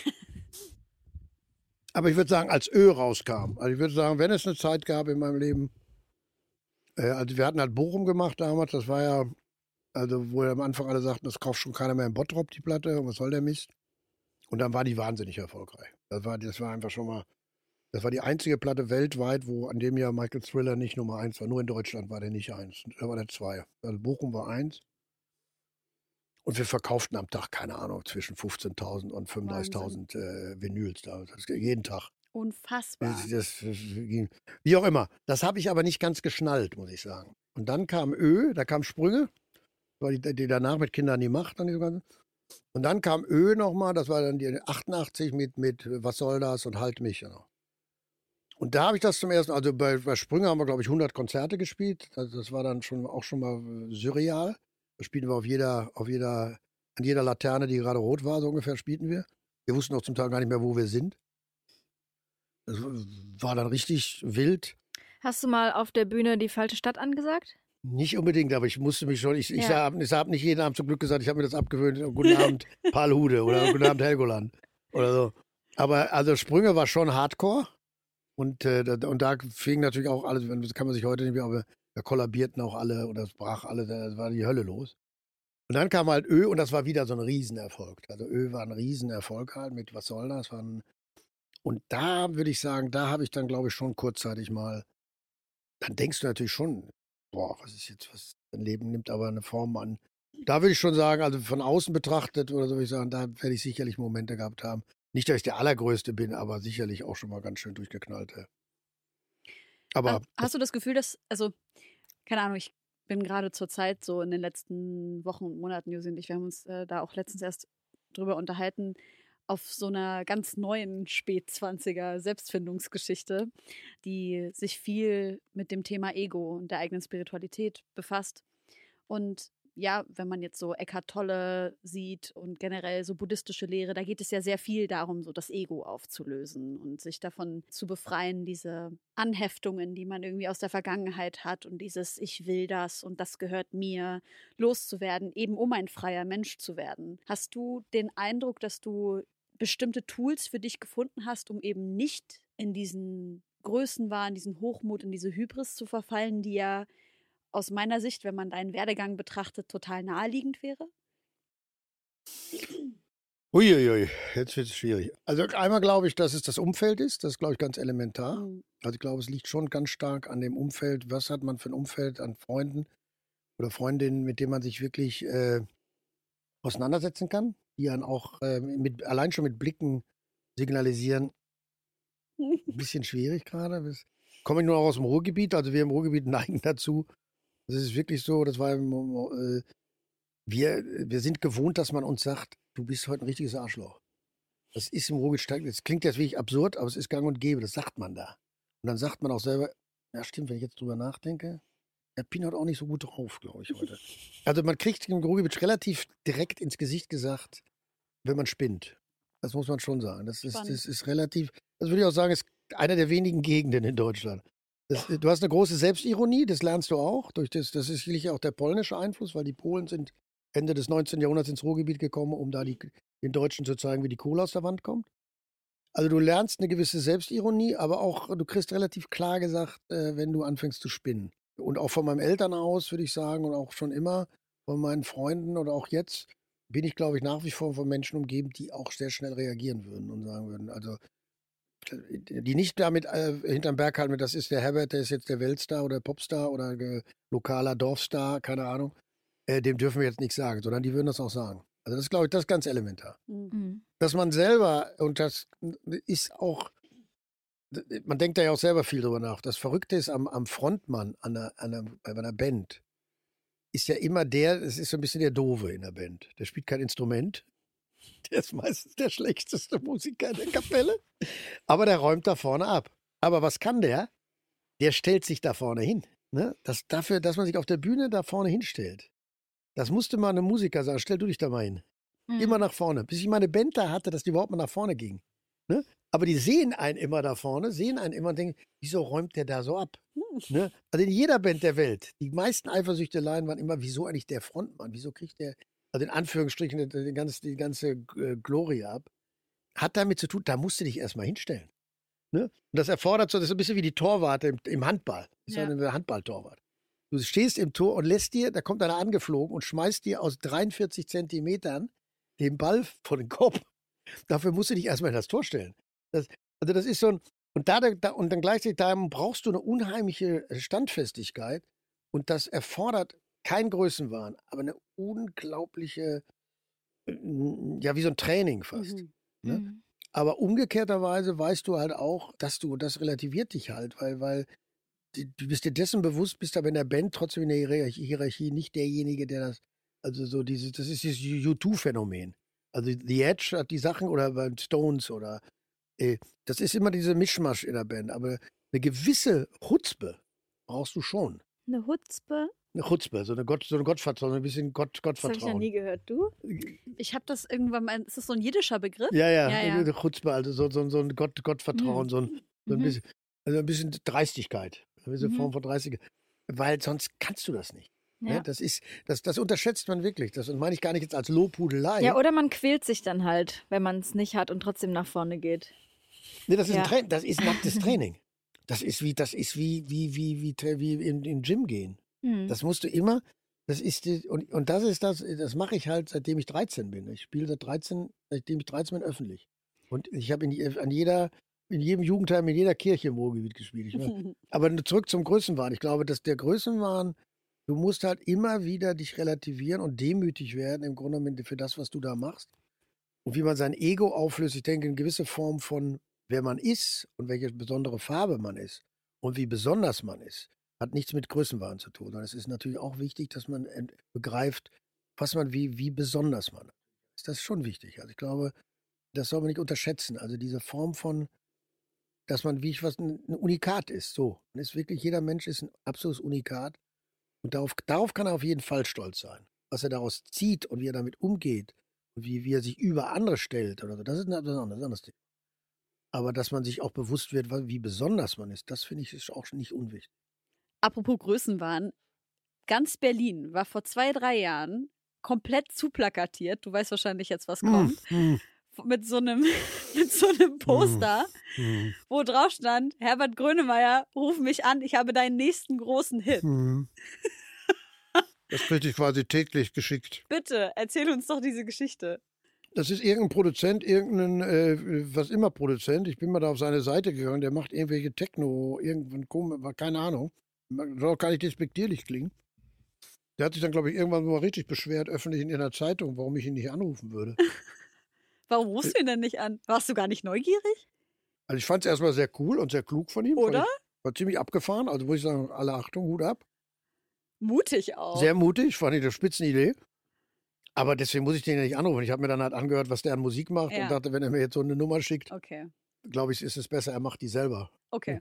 Aber ich würde sagen, als Ö rauskam, also ich würde sagen, wenn es eine Zeit gab in meinem Leben, äh, also wir hatten halt Bochum gemacht damals, das war ja also, wo am Anfang alle sagten, das kauft schon keiner mehr in Bottrop, die Platte, was soll der Mist? Und dann war die wahnsinnig erfolgreich. Das war, das war einfach schon mal, das war die einzige Platte weltweit, wo an dem Jahr Michael Thriller nicht Nummer eins war. Nur in Deutschland war der nicht eins. Da war der zwei. Also Bochum war eins. Und wir verkauften am Tag, keine Ahnung, zwischen 15.000 und 35.000 äh, Vinyls. Da, jeden Tag. Unfassbar. Das, das, das, wie auch immer. Das habe ich aber nicht ganz geschnallt, muss ich sagen. Und dann kam Ö, da kam Sprünge die, die danach mit Kindern die Macht. Dann die und dann kam Ö nochmal, das war dann die 88 mit, mit Was soll das und Halt mich. Genau. Und da habe ich das zum ersten, also bei, bei Sprünge haben wir, glaube ich, 100 Konzerte gespielt. Also das war dann schon auch schon mal äh, surreal. Da spielten wir auf jeder, auf jeder, an jeder Laterne, die gerade rot war, so ungefähr spielten wir. Wir wussten auch zum Teil gar nicht mehr, wo wir sind. Das war dann richtig wild. Hast du mal auf der Bühne die falsche Stadt angesagt? Nicht unbedingt, aber ich musste mich schon, ich, ja. ich habe hab nicht jeden Abend zum Glück gesagt, ich habe mir das abgewöhnt, guten Abend <laughs> Paul Hude oder guten Abend Helgoland oder so. Aber also Sprünge war schon Hardcore und, äh, und da fing natürlich auch alles, das kann man sich heute nicht mehr, aber da kollabierten auch alle oder es brach alle, da war die Hölle los. Und dann kam halt Ö und das war wieder so ein Riesenerfolg. Also Ö war ein Riesenerfolg halt mit Was soll das? Ein, und da würde ich sagen, da habe ich dann, glaube ich, schon kurzzeitig mal, dann denkst du natürlich schon, boah, was ist jetzt, was dein Leben nimmt aber eine Form an. Da würde ich schon sagen, also von außen betrachtet oder so würde ich sagen, da werde ich sicherlich Momente gehabt haben. Nicht, dass ich der Allergrößte bin, aber sicherlich auch schon mal ganz schön durchgeknallt. Aber hast du das Gefühl, dass, also, keine Ahnung, ich bin gerade zur Zeit so in den letzten Wochen und Monaten, Josi und ich, wir haben uns äh, da auch letztens erst drüber unterhalten, auf so einer ganz neuen Spätzwanziger Selbstfindungsgeschichte, die sich viel mit dem Thema Ego und der eigenen Spiritualität befasst. Und ja, wenn man jetzt so Eckhart Tolle sieht und generell so buddhistische Lehre, da geht es ja sehr viel darum, so das Ego aufzulösen und sich davon zu befreien, diese Anheftungen, die man irgendwie aus der Vergangenheit hat und dieses Ich will das und das gehört mir, loszuwerden, eben um ein freier Mensch zu werden. Hast du den Eindruck, dass du bestimmte Tools für dich gefunden hast, um eben nicht in diesen Größenwahn, diesen Hochmut, in diese Hybris zu verfallen, die ja aus meiner Sicht, wenn man deinen Werdegang betrachtet, total naheliegend wäre? Uiuiui, jetzt wird es schwierig. Also einmal glaube ich, dass es das Umfeld ist. Das ist, glaube ich, ganz elementar. Mhm. Also ich glaube, es liegt schon ganz stark an dem Umfeld. Was hat man für ein Umfeld an Freunden oder Freundinnen, mit denen man sich wirklich äh, auseinandersetzen kann, die dann auch äh, mit, allein schon mit Blicken signalisieren. Ein bisschen schwierig gerade. Komme ich nur auch aus dem Ruhrgebiet. Also wir im Ruhrgebiet <laughs> neigen dazu, das ist wirklich so, das war, äh, wir, wir sind gewohnt, dass man uns sagt, du bist heute ein richtiges Arschloch. Das ist im Ruhrgebiet. Das klingt jetzt wirklich absurd, aber es ist gang und gäbe, das sagt man da. Und dann sagt man auch selber, ja stimmt, wenn ich jetzt drüber nachdenke, der Pin hat auch nicht so gut drauf, glaube ich, heute. Also man kriegt im Ruhrgebiet relativ direkt ins Gesicht gesagt, wenn man spinnt. Das muss man schon sagen. Das ist, das ist relativ, das würde ich auch sagen, ist einer der wenigen Gegenden in Deutschland. Das, du hast eine große Selbstironie, das lernst du auch. Durch das, das ist sicherlich auch der polnische Einfluss, weil die Polen sind Ende des 19. Jahrhunderts ins Ruhrgebiet gekommen, um da die, den Deutschen zu zeigen, wie die Kohle aus der Wand kommt. Also du lernst eine gewisse Selbstironie, aber auch du kriegst relativ klar gesagt, äh, wenn du anfängst zu spinnen. Und auch von meinem Elternhaus würde ich sagen und auch schon immer von meinen Freunden oder auch jetzt bin ich, glaube ich, nach wie vor von Menschen umgeben, die auch sehr schnell reagieren würden und sagen würden, also die nicht damit äh, hinterm Berg halten, das ist der Herbert, der ist jetzt der Weltstar oder Popstar oder äh, lokaler Dorfstar, keine Ahnung, äh, dem dürfen wir jetzt nichts sagen, sondern die würden das auch sagen. Also das glaube ich, das ist ganz elementar. Mhm. Dass man selber, und das ist auch, man denkt da ja auch selber viel drüber nach, das Verrückte ist am, am Frontmann an einer, an einer, bei einer Band, ist ja immer der, es ist so ein bisschen der Dove in der Band. Der spielt kein Instrument, <laughs> der ist meistens der schlechteste Musiker in der Kapelle. Aber der räumt da vorne ab. Aber was kann der? Der stellt sich da vorne hin. Ne? Das, dafür, dass man sich auf der Bühne da vorne hinstellt. Das musste mal einem Musiker sagen. Stell du dich da mal hin. Mhm. Immer nach vorne. Bis ich meine Band da hatte, dass die überhaupt mal nach vorne ging. Ne? Aber die sehen einen immer da vorne, sehen einen immer und denken, wieso räumt der da so ab? Ne? <laughs> Also in jeder Band der Welt, die meisten Eifersüchteleien waren immer, wieso eigentlich der Frontmann? Wieso kriegt der also in Anführungsstrichen die ganze, die ganze äh, Glorie ab, hat damit zu tun, da musst du dich erstmal hinstellen. Ne? Und das erfordert so, das ist ein bisschen wie die Torwarte im, im Handball. Das ist ja. ein Handballtorwart. Du stehst im Tor und lässt dir, da kommt einer angeflogen und schmeißt dir aus 43 Zentimetern den Ball vor den Kopf. Dafür musst du dich erstmal in das Tor stellen. Das, also das ist so ein, und, da, da, und dann gleichzeitig da brauchst du eine unheimliche Standfestigkeit und das erfordert kein Größenwahn, aber eine unglaubliche, ja, wie so ein Training fast. Mhm. Ne? Mhm. Aber umgekehrterweise weißt du halt auch, dass du, das relativiert dich halt, weil, weil du bist dir dessen bewusst, bist aber in der Band trotzdem in der Hierarchie nicht derjenige, der das, also so dieses, das ist dieses U2-Phänomen. Also The Edge hat die Sachen oder bei Stones oder, äh, das ist immer diese Mischmasch in der Band, aber eine gewisse Hutzpe brauchst du schon. Eine Hutzpe? Eine Chutzpe, so eine, Gott, so eine Gottvertrauen, so ein bisschen Gott, Gottvertrauen. Das habe ich noch nie gehört. Du? Ich habe das irgendwann mal, ist das so ein jiddischer Begriff? Ja, ja, ja, ja. eine Chutzpe, also so, so, so ein Gott, Gottvertrauen, mhm. so, ein, so ein, mhm. bisschen, also ein bisschen Dreistigkeit, eine gewisse mhm. Form von Dreistigkeit. weil sonst kannst du das nicht. Ne? Ja. Das ist, das, das unterschätzt man wirklich. Das meine ich gar nicht jetzt als Lobhudelei. Ja, oder man quält sich dann halt, wenn man es nicht hat und trotzdem nach vorne geht. Nee, das ist, ja. ein das ist nacktes <laughs> Training. Das ist wie, das ist wie, wie, wie, wie, wie in, in Gym gehen. Mhm. Das musst du immer, das ist die, und, und das ist das, das mache ich halt, seitdem ich 13 bin. Ich spiele seit 13, seitdem ich 13 bin, öffentlich. Und ich habe an jeder, in jedem Jugendheim, in jeder Kirche im Ruhrgebiet gespielt. Ich, <laughs> aber zurück zum Größenwahn. Ich glaube, dass der Größenwahn, du musst halt immer wieder dich relativieren und demütig werden, im Grunde genommen für das, was du da machst. Und wie man sein Ego auflöst, ich denke, eine gewisse Form von, wer man ist und welche besondere Farbe man ist und wie besonders man ist, hat nichts mit Größenwahn zu tun. Und es ist natürlich auch wichtig, dass man begreift, was man, wie, wie besonders man ist. Das ist schon wichtig. Also ich glaube, das soll man nicht unterschätzen. Also diese Form von, dass man wie ich was ein Unikat ist. So. Man ist wirklich, jeder Mensch ist ein absolutes Unikat. Und darauf, darauf kann er auf jeden Fall stolz sein. Was er daraus zieht und wie er damit umgeht und wie, wie er sich über andere stellt oder so, das ist ein anderes Thema. Aber dass man sich auch bewusst wird, wie besonders man ist, das finde ich ist auch nicht unwichtig. Apropos Größenwahn, ganz Berlin war vor zwei, drei Jahren komplett zuplakatiert. Du weißt wahrscheinlich jetzt, was hm, kommt. Mm, mm mit so einem, <laughs> mit so einem Poster, mhm. wo drauf stand, Herbert Grönemeyer, ruf mich an, ich habe deinen nächsten großen Hit. Mhm. Das kriege ich quasi täglich geschickt. Bitte, erzähl uns doch diese Geschichte. Das ist irgendein Produzent, irgendein, äh, was immer Produzent. Ich bin mal da auf seine Seite gegangen, der macht irgendwelche Techno, irgendwann, keine Ahnung. Soll gar nicht despektierlich klingen. Der hat sich dann, glaube ich, irgendwann mal richtig beschwert, öffentlich in einer Zeitung, warum ich ihn nicht anrufen würde. <laughs> Warum rufst du ihn denn nicht an? Warst du gar nicht neugierig? Also ich fand es erstmal sehr cool und sehr klug von ihm. Oder? War ziemlich abgefahren. Also muss ich sagen, alle Achtung, Hut ab. Mutig auch. Sehr mutig, fand ich eine Spitzenidee. Aber deswegen muss ich den ja nicht anrufen. Ich habe mir dann halt angehört, was der an Musik macht ja. und dachte, wenn er mir jetzt so eine Nummer schickt, okay. glaube ich, ist es besser, er macht die selber. Okay.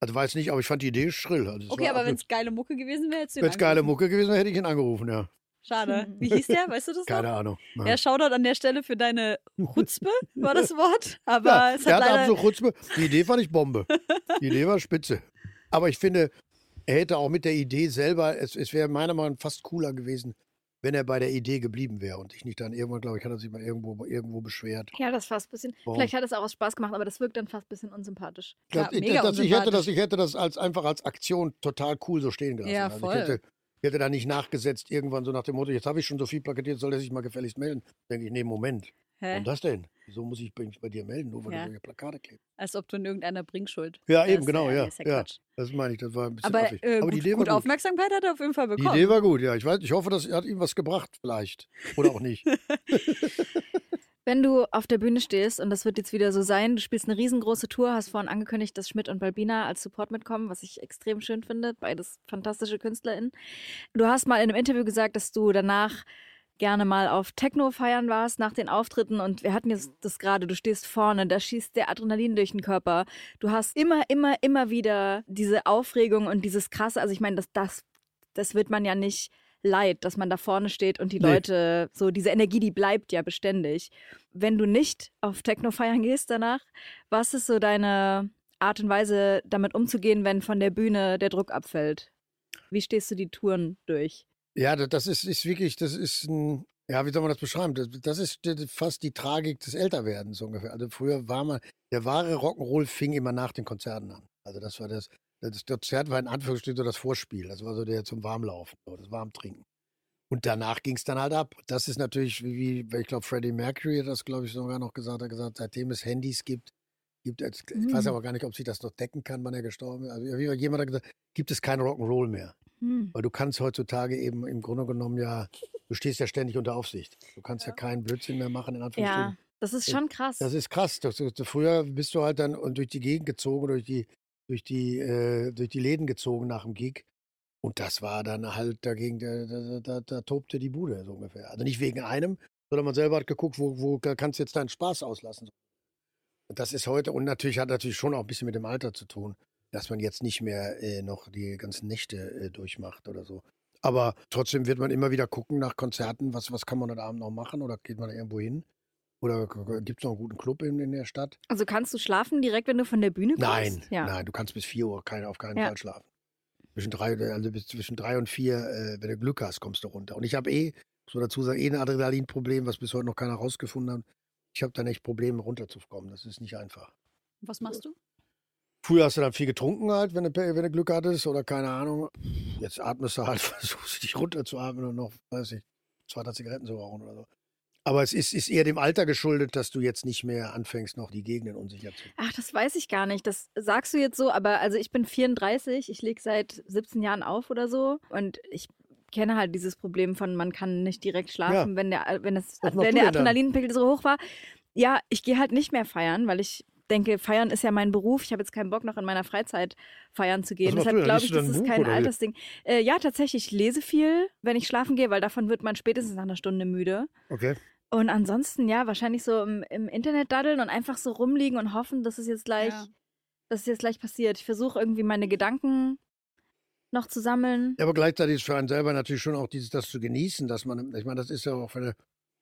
Also weiß nicht, aber ich fand die Idee schrill. Also okay, aber wenn es geile Mucke gewesen wäre, hättest du Wenn es geile Mucke gewesen wäre, hätte ich ihn angerufen, ja. Schade. <laughs> Wie hieß der? Weißt du das Keine noch? Ahnung. Nein. Ja, Shoutout an der Stelle für deine Chutzpe, war das Wort. Aber ja, es hat er hat leider... so Chutzpe. Die Idee fand ich Bombe. Die Idee war spitze. Aber ich finde, er hätte auch mit der Idee selber, es, es wäre meiner Meinung nach fast cooler gewesen, wenn er bei der Idee geblieben wäre und ich nicht dann irgendwann, glaube ich, hat er sich mal irgendwo, irgendwo beschwert. Ja, das fast ein bisschen. Warum? Vielleicht hat es auch aus Spaß gemacht, aber das wirkt dann fast ein bisschen unsympathisch. Klar, das, mega das, unsympathisch. Ich hätte das, ich hätte das als, einfach als Aktion total cool so stehen gelassen. Ja, voll. Also ich hätte hätte da nicht nachgesetzt, irgendwann so nach dem Motto, jetzt habe ich schon so viel plakatiert, soll er sich mal gefälligst melden. Denke ich, nee, Moment. Hä? Und das denn? Wieso muss ich mich bei dir melden, nur weil ja. du solche Plakate klebst? Als ob du in irgendeiner Bringschuld. Ja, eben, genau, ja. Ja, ja, Das meine ich, das war ein bisschen Aber, äh, Aber gut, die Idee gut, war gut. Aufmerksamkeit hat er auf jeden Fall bekommen. Die Idee war gut, ja. Ich, weiß, ich hoffe, das hat ihm was gebracht, vielleicht. Oder auch nicht. <laughs> <laughs> Wenn du auf der Bühne stehst, und das wird jetzt wieder so sein, du spielst eine riesengroße Tour, hast vorhin angekündigt, dass Schmidt und Balbina als Support mitkommen, was ich extrem schön finde, beides fantastische KünstlerInnen. Du hast mal in einem Interview gesagt, dass du danach gerne mal auf Techno feiern warst nach den Auftritten und wir hatten jetzt das gerade, du stehst vorne, da schießt der Adrenalin durch den Körper. Du hast immer, immer, immer wieder diese Aufregung und dieses krasse, also ich meine, das, das, das wird man ja nicht leid, dass man da vorne steht und die nee. Leute, so diese Energie, die bleibt ja beständig. Wenn du nicht auf Techno feiern gehst danach, was ist so deine Art und Weise, damit umzugehen, wenn von der Bühne der Druck abfällt? Wie stehst du die Touren durch? Ja, das ist, ist wirklich, das ist ein, ja, wie soll man das beschreiben? Das, das ist fast die Tragik des Älterwerdens ungefähr. Also früher war man, der wahre Rock'n'Roll fing immer nach den Konzerten an. Also das war das, das Konzert war in Anführungsstrichen so das Vorspiel. Das war so der zum Warmlaufen, das Warmtrinken. Und danach ging es dann halt ab. Das ist natürlich, wie, ich glaube, Freddie Mercury hat das, glaube ich, sogar noch gesagt, hat gesagt, seitdem es Handys gibt, gibt es, mhm. ich weiß mhm. aber gar nicht, ob sich das noch decken kann, wann er gestorben ist. Also jemand hat gesagt, gibt es kein Rock'n'Roll mehr. Mhm. Weil du kannst heutzutage eben im Grunde genommen ja, du stehst ja ständig unter Aufsicht. Du kannst ja, ja keinen Blödsinn mehr machen, in Anführungsstrichen. Ja, das ist schon krass. Das ist krass. Das, das, früher bist du halt dann durch die Gegend gezogen, durch die durch die, äh, durch die Läden gezogen nach dem Gig. Und das war dann halt dagegen, da, da, da, da tobte die Bude so ungefähr. Also nicht wegen einem, sondern man selber hat geguckt, wo, wo kannst du jetzt deinen Spaß auslassen. Und das ist heute, und natürlich hat natürlich schon auch ein bisschen mit dem Alter zu tun, dass man jetzt nicht mehr äh, noch die ganzen Nächte äh, durchmacht oder so. Aber trotzdem wird man immer wieder gucken nach Konzerten, was, was kann man heute Abend noch machen oder geht man irgendwo hin. Oder gibt es noch einen guten Club in, in, der Stadt? Also kannst du schlafen direkt, wenn du von der Bühne kommst? Nein, ja. nein, du kannst bis 4 Uhr keine, auf keinen ja. Fall schlafen. Zwischen drei, also bis zwischen drei und vier, äh, wenn du Glück hast, kommst du runter. Und ich habe eh, muss man dazu sagen, eh ein Adrenalinproblem, was bis heute noch keiner rausgefunden hat. Ich habe dann echt Probleme, runterzukommen. Das ist nicht einfach. Was machst du? Früher hast du dann viel getrunken halt, wenn du, wenn du Glück hattest oder keine Ahnung. Jetzt atmest du halt, <laughs> versuchst dich runterzuatmen und noch, weiß ich, zwei, drei Zigaretten zu rauchen oder so. Aber es ist, ist eher dem Alter geschuldet, dass du jetzt nicht mehr anfängst, noch die Gegenden unsicher zu. Ach, das weiß ich gar nicht. Das sagst du jetzt so, aber also ich bin 34, ich lege seit 17 Jahren auf oder so und ich kenne halt dieses Problem von, man kann nicht direkt schlafen, ja. wenn der, wenn das, wenn der Adrenalinpegel so hoch war. Ja, ich gehe halt nicht mehr feiern, weil ich denke, feiern ist ja mein Beruf. Ich habe jetzt keinen Bock, noch in meiner Freizeit feiern zu gehen. Deshalb glaube ich, das ist Buch, kein Altersding. Äh, ja, tatsächlich, ich lese viel, wenn ich schlafen gehe, weil davon wird man spätestens nach einer Stunde müde. Okay. Und ansonsten, ja, wahrscheinlich so im, im Internet daddeln und einfach so rumliegen und hoffen, dass es jetzt gleich, ja. dass es jetzt gleich passiert. Ich versuche irgendwie meine Gedanken noch zu sammeln. Ja, aber gleichzeitig ist für einen selber natürlich schon auch dieses, das zu genießen, dass man, ich meine, das ist ja auch für eine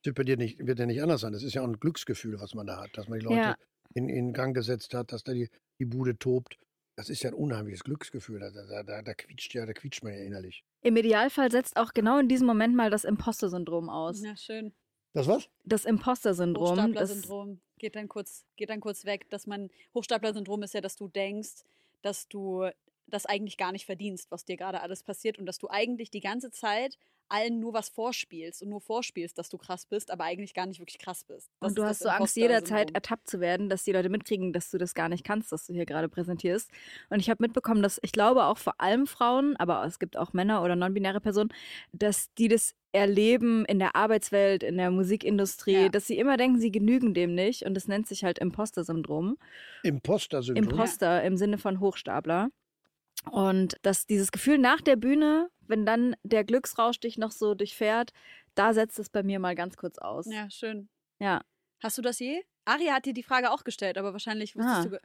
Typ bei dir nicht, wird ja nicht anders sein. Das ist ja auch ein Glücksgefühl, was man da hat, dass man die Leute ja. in, in Gang gesetzt hat, dass da die, die Bude tobt. Das ist ja ein unheimliches Glücksgefühl. Da, da, da, da quietscht ja, da quietscht man ja innerlich. Im Idealfall setzt auch genau in diesem Moment mal das Imposter-Syndrom aus. Ja, schön. Das was? Das Imposter-Syndrom. Hochstapler-Syndrom geht dann kurz, geht dann kurz weg, dass man Hochstapler-Syndrom ist ja, dass du denkst, dass du das eigentlich gar nicht verdienst, was dir gerade alles passiert und dass du eigentlich die ganze Zeit allen nur was vorspielst und nur vorspielst, dass du krass bist, aber eigentlich gar nicht wirklich krass bist. Das und du hast so Angst, jederzeit ertappt zu werden, dass die Leute mitkriegen, dass du das gar nicht kannst, was du hier gerade präsentierst. Und ich habe mitbekommen, dass ich glaube auch vor allem Frauen, aber es gibt auch Männer oder non-binäre Personen, dass die das erleben in der Arbeitswelt, in der Musikindustrie, ja. dass sie immer denken, sie genügen dem nicht. Und das nennt sich halt Imposter-Syndrom. Imposter-Syndrom? Imposter im Sinne von Hochstapler. Und dass dieses Gefühl nach der Bühne, wenn dann der Glücksrausch dich noch so durchfährt, da setzt es bei mir mal ganz kurz aus. Ja, schön. Ja. Hast du das je? Aria hat dir die Frage auch gestellt, aber wahrscheinlich wusstest ah. du.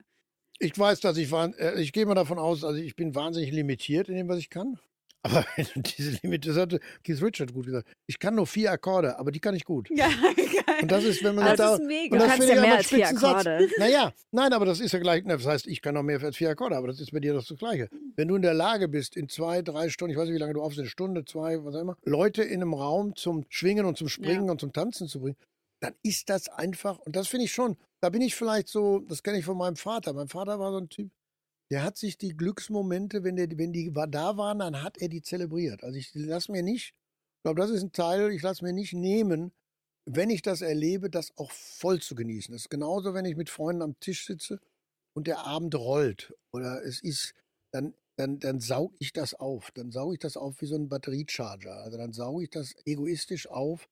Ich weiß, dass ich, äh, ich gehe mal davon aus, also ich bin wahnsinnig limitiert in dem, was ich kann. Aber <laughs> diese Limit, das hatte Keith Richard gut gesagt. Ich kann nur vier Akkorde, aber die kann ich gut. Ja, <laughs> geil. Und das ist, wenn man das da, ist mega. Und das du kannst ja mehr als vier Akkorde. Naja, nein, aber das ist ja gleich, das heißt, ich kann noch mehr als vier Akkorde, aber das ist bei dir das Gleiche. Wenn du in der Lage bist, in zwei, drei Stunden, ich weiß nicht, wie lange du aufstehst, eine Stunde, zwei, was auch immer, Leute in einem Raum zum Schwingen und zum Springen ja. und zum Tanzen zu bringen, dann ist das einfach, und das finde ich schon, da bin ich vielleicht so, das kenne ich von meinem Vater. Mein Vater war so ein Typ, der hat sich die Glücksmomente, wenn, der, wenn die da waren, dann hat er die zelebriert. Also ich lasse mir nicht, ich glaube, das ist ein Teil, ich lasse mir nicht nehmen, wenn ich das erlebe, das auch voll zu genießen. Das ist genauso, wenn ich mit Freunden am Tisch sitze und der Abend rollt oder es ist, dann, dann, dann sauge ich das auf. Dann sauge ich das auf wie so ein Batteriecharger. Also dann sauge ich das egoistisch auf.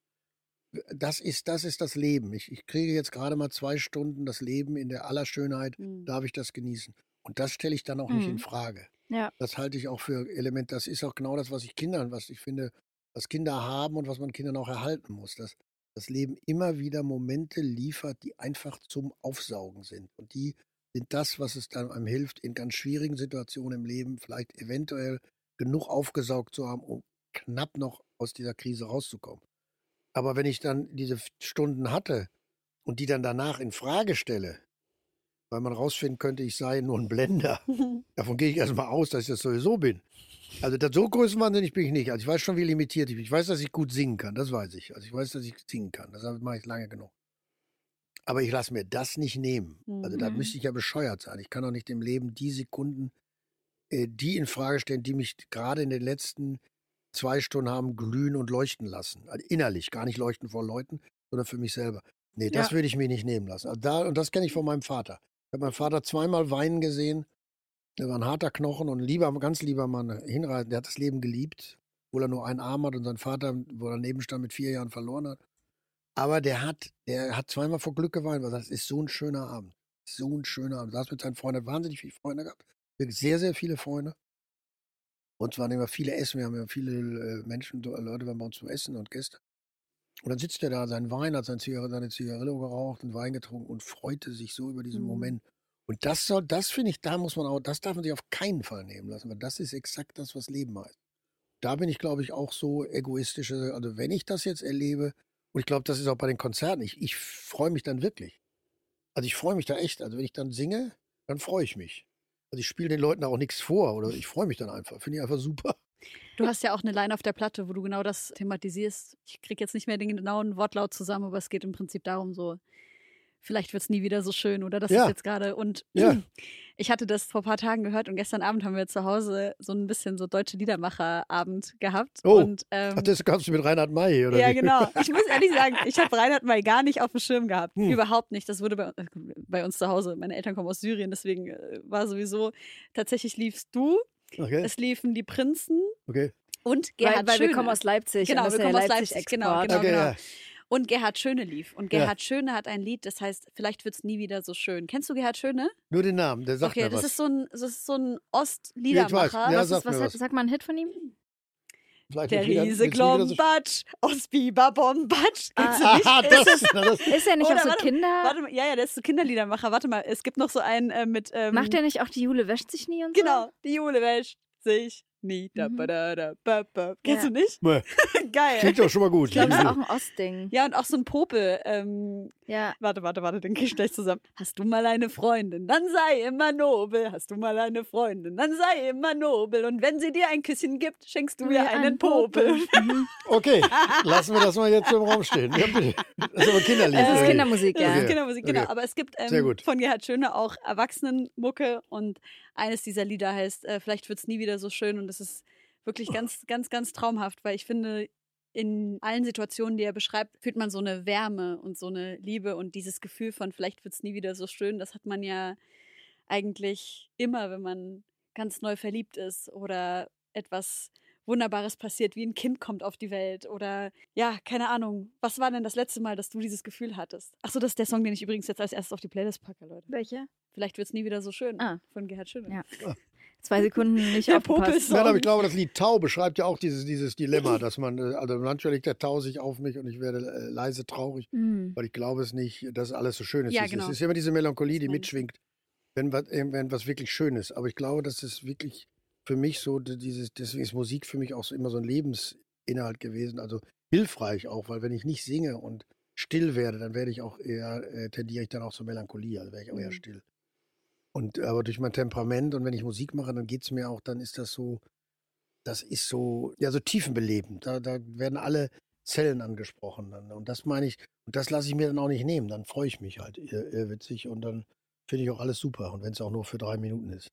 Das ist, das ist das Leben. Ich, ich kriege jetzt gerade mal zwei Stunden das Leben in der aller Schönheit, mhm. darf ich das genießen. Und das stelle ich dann auch nicht in mhm. Frage. Ja. Das halte ich auch für Element. Das ist auch genau das, was ich Kindern, was ich finde, was Kinder haben und was man Kindern auch erhalten muss. Dass das Leben immer wieder Momente liefert, die einfach zum Aufsaugen sind. Und die sind das, was es dann einem hilft, in ganz schwierigen Situationen im Leben vielleicht eventuell genug aufgesaugt zu haben, um knapp noch aus dieser Krise rauszukommen. Aber wenn ich dann diese Stunden hatte und die dann danach in Frage stelle, weil man rausfinden könnte, ich sei nur ein Blender. <laughs> Davon gehe ich erstmal aus, dass ich das sowieso bin. Also das, so größenwahnsinnig bin ich nicht. Also ich weiß schon, wie limitiert ich bin. Ich weiß, dass ich gut singen kann, das weiß ich. Also ich weiß, dass ich singen kann. Das mache ich lange genug. Aber ich lasse mir das nicht nehmen. Also da mhm. müsste ich ja bescheuert sein. Ich kann doch nicht im Leben die Sekunden, äh, die in Frage stellen, die mich gerade in den letzten zwei Stunden haben glühen und leuchten lassen. Also innerlich, gar nicht leuchten vor Leuten, sondern für mich selber. Nee, das ja. würde ich mir nicht nehmen lassen. Also da, und das kenne ich von meinem Vater habe meinen Vater zweimal weinen gesehen. Er war ein harter Knochen und lieber, ganz lieber Mann, hinreisend. Der hat das Leben geliebt, obwohl er nur einen Arm hat und sein Vater, wo er daneben stand, mit vier Jahren verloren hat. Aber der hat, der hat zweimal vor Glück geweint, weil das ist so ein schöner Abend. So ein schöner Abend. Er saß mit seinen Freunden, wahnsinnig viele Freunde gehabt. Sehr, sehr viele Freunde. Und zwar immer viele Essen. Wir haben ja viele äh, Menschen, Leute waren bei uns zum Essen und Gäste. Und dann sitzt er da, sein Wein hat sein Zigarre, seine Zigarillo geraucht und Wein getrunken und freute sich so über diesen mhm. Moment. Und das soll, das finde ich, da muss man auch, das darf man sich auf keinen Fall nehmen lassen, weil das ist exakt das, was Leben heißt. Da bin ich, glaube ich, auch so egoistisch. Also wenn ich das jetzt erlebe, und ich glaube, das ist auch bei den Konzerten, ich, ich freue mich dann wirklich. Also ich freue mich da echt. Also wenn ich dann singe, dann freue ich mich. Also ich spiele den Leuten auch nichts vor oder ich freue mich dann einfach. Finde ich einfach super. Du hast ja auch eine Line auf der Platte, wo du genau das thematisierst. Ich kriege jetzt nicht mehr den genauen Wortlaut zusammen, aber es geht im Prinzip darum, so, vielleicht wird es nie wieder so schön oder das ja. ist jetzt gerade. Und ja. <clears throat> ich hatte das vor ein paar Tagen gehört und gestern Abend haben wir zu Hause so ein bisschen so deutsche Liedermacherabend gehabt. Oh, und, ähm, Ach, das kamst du mit Reinhard May, oder? Ja, wie? genau. Ich muss ehrlich sagen, ich habe Reinhard May gar nicht auf dem Schirm gehabt. Hm. Überhaupt nicht. Das wurde bei, äh, bei, uns zu Hause. Meine Eltern kommen aus Syrien, deswegen äh, war sowieso, tatsächlich liefst du. Okay. Es liefen die Prinzen. Okay. Und Gerhard weil, weil Schöne. wir kommen aus Leipzig. Genau, wir kommen aus Leipzig. Genau, genau, okay, genau. Ja. Und Gerhard Schöne lief. Und Gerhard ja. Schöne hat ein Lied, das heißt, vielleicht wird es nie wieder so schön. Kennst du Gerhard Schöne? Nur den Namen, der sagt okay, mir das was. Ist so ein, das ist so ein Ostliedermacher. Ja, was ist, was, was. Sag mal ein Hit von ihm. Vielleicht der Riese Glombatsch so aus Biberbombatsch. Ah, ah, <laughs> das, ist, das ist er nicht auch so warte, Kinder? Warte mal, ja, ja, der ist so Kinderliedermacher. Warte mal, es gibt noch so einen äh, mit. Ähm, Macht der nicht auch die Jule wäscht sich nie und genau, so? Genau, die Jule wäscht sich nie. Da, mhm. da, da, ba, ba. Kennst ja. du nicht? Nee. <laughs> Geil. Klingt doch schon mal gut. Ich glaube, das ist auch ein Ostding. Ja, und auch so ein Popel. Ähm, ja. Warte, warte, warte, den krieg ich gleich zusammen. Hast du mal eine Freundin, dann sei immer nobel. Hast du mal eine Freundin, dann sei immer nobel. Und wenn sie dir ein Küsschen gibt, schenkst du ihr einen Popel. Mhm. Okay, lassen wir das mal jetzt im Raum stehen. <laughs> Ja. Das ist aber Kinderlied. Das ist Kindermusik, ja. Das ist Kindermusik, genau. Aber es gibt ähm, von Gerhard Schöne auch Erwachsenenmucke und eines dieser Lieder heißt, äh, vielleicht wird es nie wieder so schön und es ist wirklich ganz, ganz, ganz traumhaft, weil ich finde, in allen Situationen, die er beschreibt, fühlt man so eine Wärme und so eine Liebe und dieses Gefühl von, vielleicht wird es nie wieder so schön. Das hat man ja eigentlich immer, wenn man ganz neu verliebt ist oder etwas Wunderbares passiert, wie ein Kind kommt auf die Welt oder ja, keine Ahnung. Was war denn das letzte Mal, dass du dieses Gefühl hattest? Achso, das ist der Song, den ich übrigens jetzt als erstes auf die Playlist packe, Leute. Welcher? Vielleicht wird es nie wieder so schön. Ah. Von Gerhard Schöne. Ja. Zwei Sekunden nicht <laughs> der aufgepasst. Ja, aber ich glaube, das Lied Tau beschreibt ja auch dieses, dieses Dilemma, dass man, äh, also manchmal legt der Tau sich auf mich und ich werde äh, leise traurig, mhm. weil ich glaube es nicht, dass alles so schön ist. Ja, genau. Es ist immer diese Melancholie, die mitschwingt, wenn was, wenn was wirklich schön ist. Aber ich glaube, das ist wirklich für mich so, dieses, deswegen ist Musik für mich auch so immer so ein Lebensinhalt gewesen, also hilfreich auch, weil wenn ich nicht singe und still werde, dann werde ich auch eher, äh, tendiere ich dann auch zur Melancholie, also werde ich auch eher mhm. still. Und aber durch mein Temperament und wenn ich Musik mache, dann geht es mir auch, dann ist das so, das ist so, ja, so tiefenbelebend. Da, da werden alle Zellen angesprochen. Dann. Und das meine ich, und das lasse ich mir dann auch nicht nehmen. Dann freue ich mich halt witzig und dann finde ich auch alles super. Und wenn es auch nur für drei Minuten ist.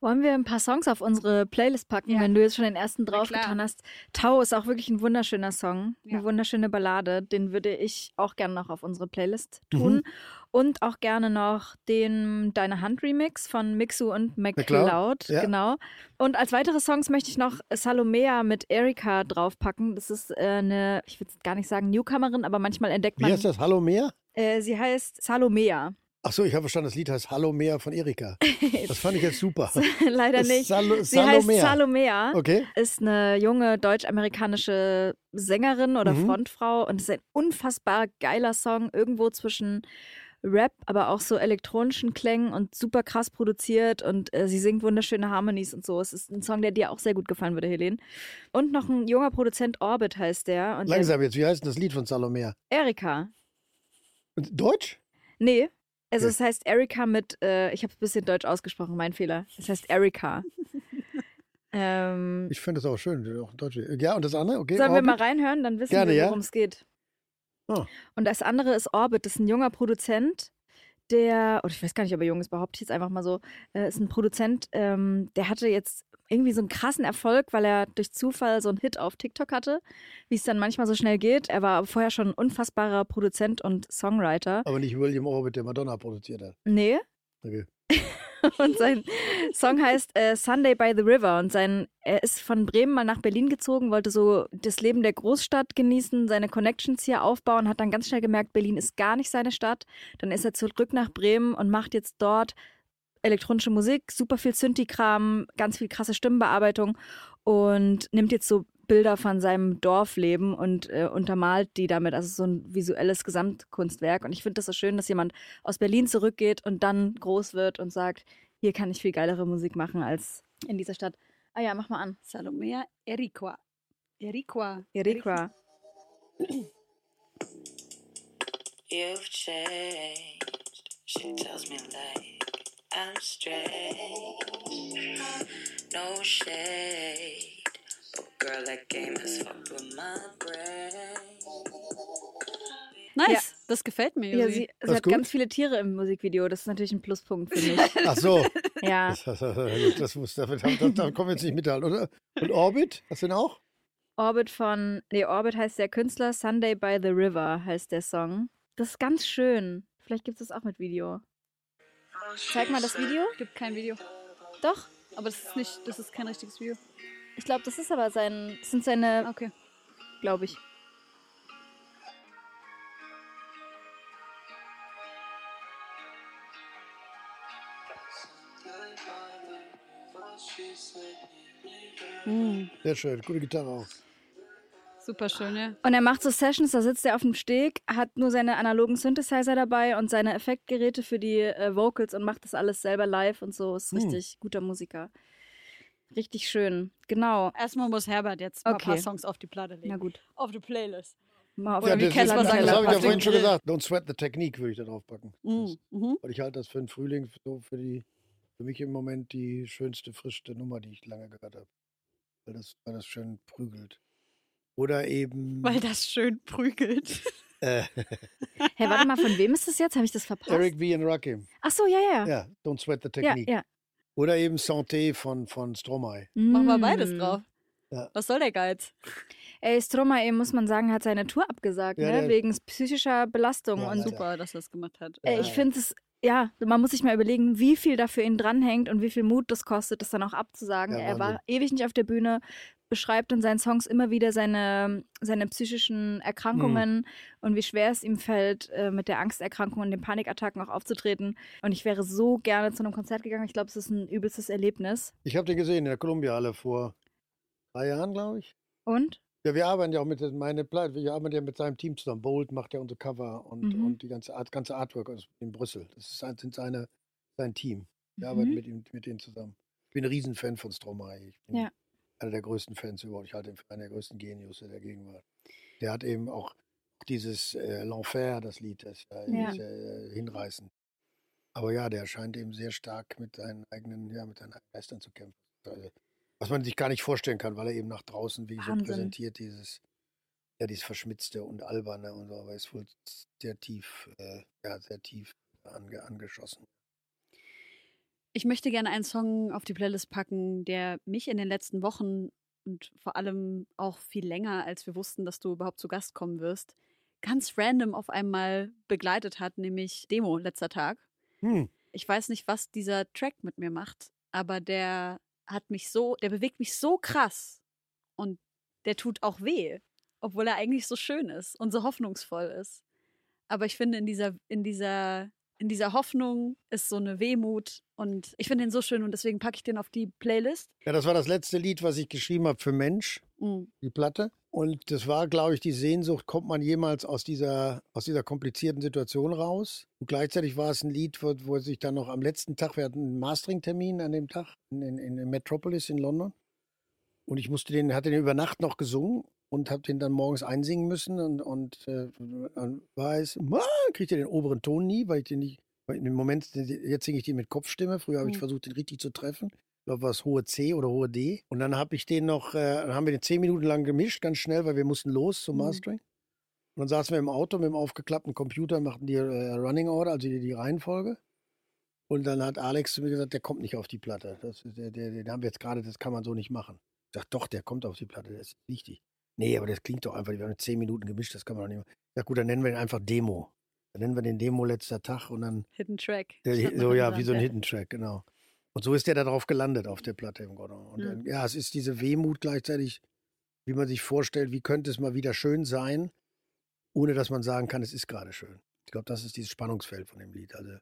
Wollen wir ein paar Songs auf unsere Playlist packen, ja. wenn du jetzt schon den ersten draufgetan hast? Tau ist auch wirklich ein wunderschöner Song, ja. eine wunderschöne Ballade. Den würde ich auch gerne noch auf unsere Playlist mhm. tun. Mhm. Und auch gerne noch den Deine Hand Remix von Mixu und McCloud. Ja. Genau. Und als weitere Songs möchte ich noch Salomea mit Erika draufpacken. Das ist äh, eine, ich würde gar nicht sagen Newcomerin, aber manchmal entdeckt man. Wie heißt das? Salomea? Äh, sie heißt Salomea. Ach so, ich habe verstanden, das Lied heißt Hallo Meer von Erika. <laughs> Das fand ich jetzt super. <laughs> Leider nicht. Sal Sie heißt Salomea. Okay. Ist eine junge deutsch-amerikanische Sängerin oder mhm. Frontfrau und ist ein unfassbar geiler Song, irgendwo zwischen Rap, aber auch so elektronischen Klängen und super krass produziert und äh, sie singt wunderschöne Harmonies und so. Es ist ein Song, der dir auch sehr gut gefallen würde, Helene. Und noch ein junger Produzent, Orbit heißt der. Langsam jetzt, wie heißt denn das Lied von Salomea? Erika. Deutsch? Nee, also es heißt Erika mit, äh, ich habe es ein bisschen deutsch ausgesprochen, mein Fehler. Es heißt Erika. <laughs> ähm, ich finde das auch schön, auch Deutsch. Ja, und das andere? Okay, Sollen Orbit? wir mal reinhören, dann wissen Gerne, wir, worum es ja? geht. Oh. Und das andere ist Orbit, das ist ein junger Produzent, der, oder ich weiß gar nicht, ob er jung ist, behaupte ich jetzt einfach mal so, äh, ist ein Produzent, ähm, der hatte jetzt irgendwie so einen krassen Erfolg, weil er durch Zufall so einen Hit auf TikTok hatte, wie es dann manchmal so schnell geht. Er war vorher schon ein unfassbarer Produzent und Songwriter. Aber nicht William Orbit, der Madonna produziert hat. Nee. Okay. <laughs> und sein Song heißt äh, Sunday by the River und sein er ist von Bremen mal nach Berlin gezogen, wollte so das Leben der Großstadt genießen, seine Connections hier aufbauen, hat dann ganz schnell gemerkt, Berlin ist gar nicht seine Stadt. Dann ist er zurück nach Bremen und macht jetzt dort elektronische Musik, super viel Synthi-Kram, ganz viel krasse Stimmenbearbeitung und nimmt jetzt so Bilder von seinem Dorfleben und äh, untermalt die damit. Also so ein visuelles Gesamtkunstwerk. Und ich finde das so schön, dass jemand aus Berlin zurückgeht und dann groß wird und sagt, hier kann ich viel geilere Musik machen als in dieser Stadt. Ah ja, mach mal an. Salomea Eriqua. Eriqua. Eriqua. You've changed. She tells me like I'm straight. No shade. But girl, that game has fucked with my brain. Nice, ja. das gefällt mir. Ja, sie, sie hat gut? ganz viele Tiere im Musikvideo. Das ist natürlich ein Pluspunkt für mich. <laughs> Ach so. <laughs> ja. Das, muss, damit, da, da kommen wir jetzt nicht mithalten, oder? Und Orbit, hast du den auch? Orbit von, nee, Orbit heißt der Künstler, Sunday by the River heißt der Song. Das ist ganz schön. Vielleicht gibt es das auch mit Video. Zeig mal das Video. Gibt kein Video. Doch. Aber das ist nicht, das ist kein richtiges Video. Ich glaube, das ist aber sein, das sind seine, okay. glaube ich. Mhm. Sehr schön, gute Gitarre auch. Super schön, ja. Und er macht so Sessions, da sitzt er auf dem Steg, hat nur seine analogen Synthesizer dabei und seine Effektgeräte für die äh, Vocals und macht das alles selber live und so. Ist hm. richtig hm. guter Musiker. Richtig schön. Genau. Erstmal muss Herbert jetzt okay. ein paar Songs auf die Platte legen. Na gut. Auf die Playlist. Mal auf ja, das, das, das, das habe ich ja vorhin schon gesagt. Don't sweat the technique würde ich da drauf packen. Mhm. mhm. Weil ich halte das für den Frühling so für die, für mich im Moment die schönste, frischste Nummer, die ich lange gehört habe. Weil das, weil das schön prügelt. Oder eben. Weil das schön prügelt. <laughs> Äh. hey, warte mal, von wem ist das jetzt? Habe ich das verpasst? Eric B. and Rakim. Ach so, ja, ja. Ja, Don't Sweat the Technique. Ja, ja. Oder eben Santé von, von Stromae. Mm. Machen wir beides drauf. Ja. Was soll der Geiz? Ey, Stromae, muss man sagen, hat seine Tour abgesagt, ja, ne? wegen psychischer Belastung. Ja, und super, dass er das gemacht hat. Ey, ich finde es ja, man muss sich mal überlegen, wie viel da für ihn dranhängt und wie viel Mut das kostet, das dann auch abzusagen. Ja, er war ewig nicht auf der Bühne, beschreibt in seinen Songs immer wieder seine, seine psychischen Erkrankungen mhm. und wie schwer es ihm fällt, äh, mit der Angsterkrankung und den Panikattacken auch aufzutreten. Und ich wäre so gerne zu einem Konzert gegangen. Ich glaube, es ist ein übelstes Erlebnis. Ich habe den gesehen in der Columbia-Halle vor drei Jahren, glaube ich. Und? Ja, wir arbeiten ja auch mit meine Pleite, wir arbeiten ja mit seinem Team zusammen. Bold macht ja unsere Cover und, mhm. und die ganze, Art, ganze Artwork in Brüssel. Das ist, sind seine, sein Team. Wir mhm. arbeiten mit, ihm, mit denen zusammen. Ich bin ein Riesenfan von Stromae. Ich bin ja. Einer der größten Fans überhaupt. Ich halte ihn für einen der größten Genius der Gegenwart. Der hat eben auch dieses äh, L'Enfer, das Lied, das ja. ist, äh, hinreißend. Aber ja, der scheint eben sehr stark mit seinen eigenen, ja, mit seinen Geistern zu kämpfen. Also, was man sich gar nicht vorstellen kann, weil er eben nach draußen wie so präsentiert, dieses, ja, dieses Verschmitzte und Alberne und so, aber ist wohl sehr tief, äh, ja, sehr tief ange, angeschossen. Ich möchte gerne einen Song auf die Playlist packen, der mich in den letzten Wochen und vor allem auch viel länger, als wir wussten, dass du überhaupt zu Gast kommen wirst, ganz random auf einmal begleitet hat, nämlich Demo letzter Tag. Hm. Ich weiß nicht, was dieser Track mit mir macht, aber der hat mich so, der bewegt mich so krass und der tut auch weh, obwohl er eigentlich so schön ist und so hoffnungsvoll ist. Aber ich finde, in dieser, in dieser, in dieser Hoffnung ist so eine Wehmut und ich finde den so schön und deswegen packe ich den auf die Playlist. Ja, das war das letzte Lied, was ich geschrieben habe für Mensch, mhm. die Platte. Und das war, glaube ich, die Sehnsucht, kommt man jemals aus dieser, aus dieser komplizierten Situation raus? Und gleichzeitig war es ein Lied, wo, wo sich dann noch am letzten Tag, wir hatten einen Mastering-Termin an dem Tag in, in, in Metropolis in London. Und ich musste den, hatte den über Nacht noch gesungen und habe den dann morgens einsingen müssen und, und äh, dann war es, kriegte den oberen Ton nie, weil ich den nicht, weil im Moment, jetzt singe ich den mit Kopfstimme, früher habe ich mhm. versucht, den richtig zu treffen glaube, war es hohe C oder hohe D. Und dann habe ich den noch, äh, dann haben wir den zehn Minuten lang gemischt, ganz schnell, weil wir mussten los zum mhm. Mastering. Und dann saßen wir im Auto mit dem aufgeklappten Computer, machten die äh, Running Order, also die, die, Reihenfolge. Und dann hat Alex zu mir gesagt, der kommt nicht auf die Platte. Das, der, der, den haben wir jetzt gerade, das kann man so nicht machen. Ich sage, doch, der kommt auf die Platte, das ist wichtig. Nee, aber das klingt doch einfach, wir haben zehn Minuten gemischt, das kann man doch nicht machen. Sage, gut, dann nennen wir den einfach Demo. Dann nennen wir den Demo letzter Tag und dann. Hidden Track. Der, so, ja, wie so ein Hidden Track, genau. Und so ist er darauf gelandet, auf der Platte im Grunde. Und mhm. ja, es ist diese Wehmut gleichzeitig, wie man sich vorstellt, wie könnte es mal wieder schön sein, ohne dass man sagen kann, es ist gerade schön. Ich glaube, das ist dieses Spannungsfeld von dem Lied. Also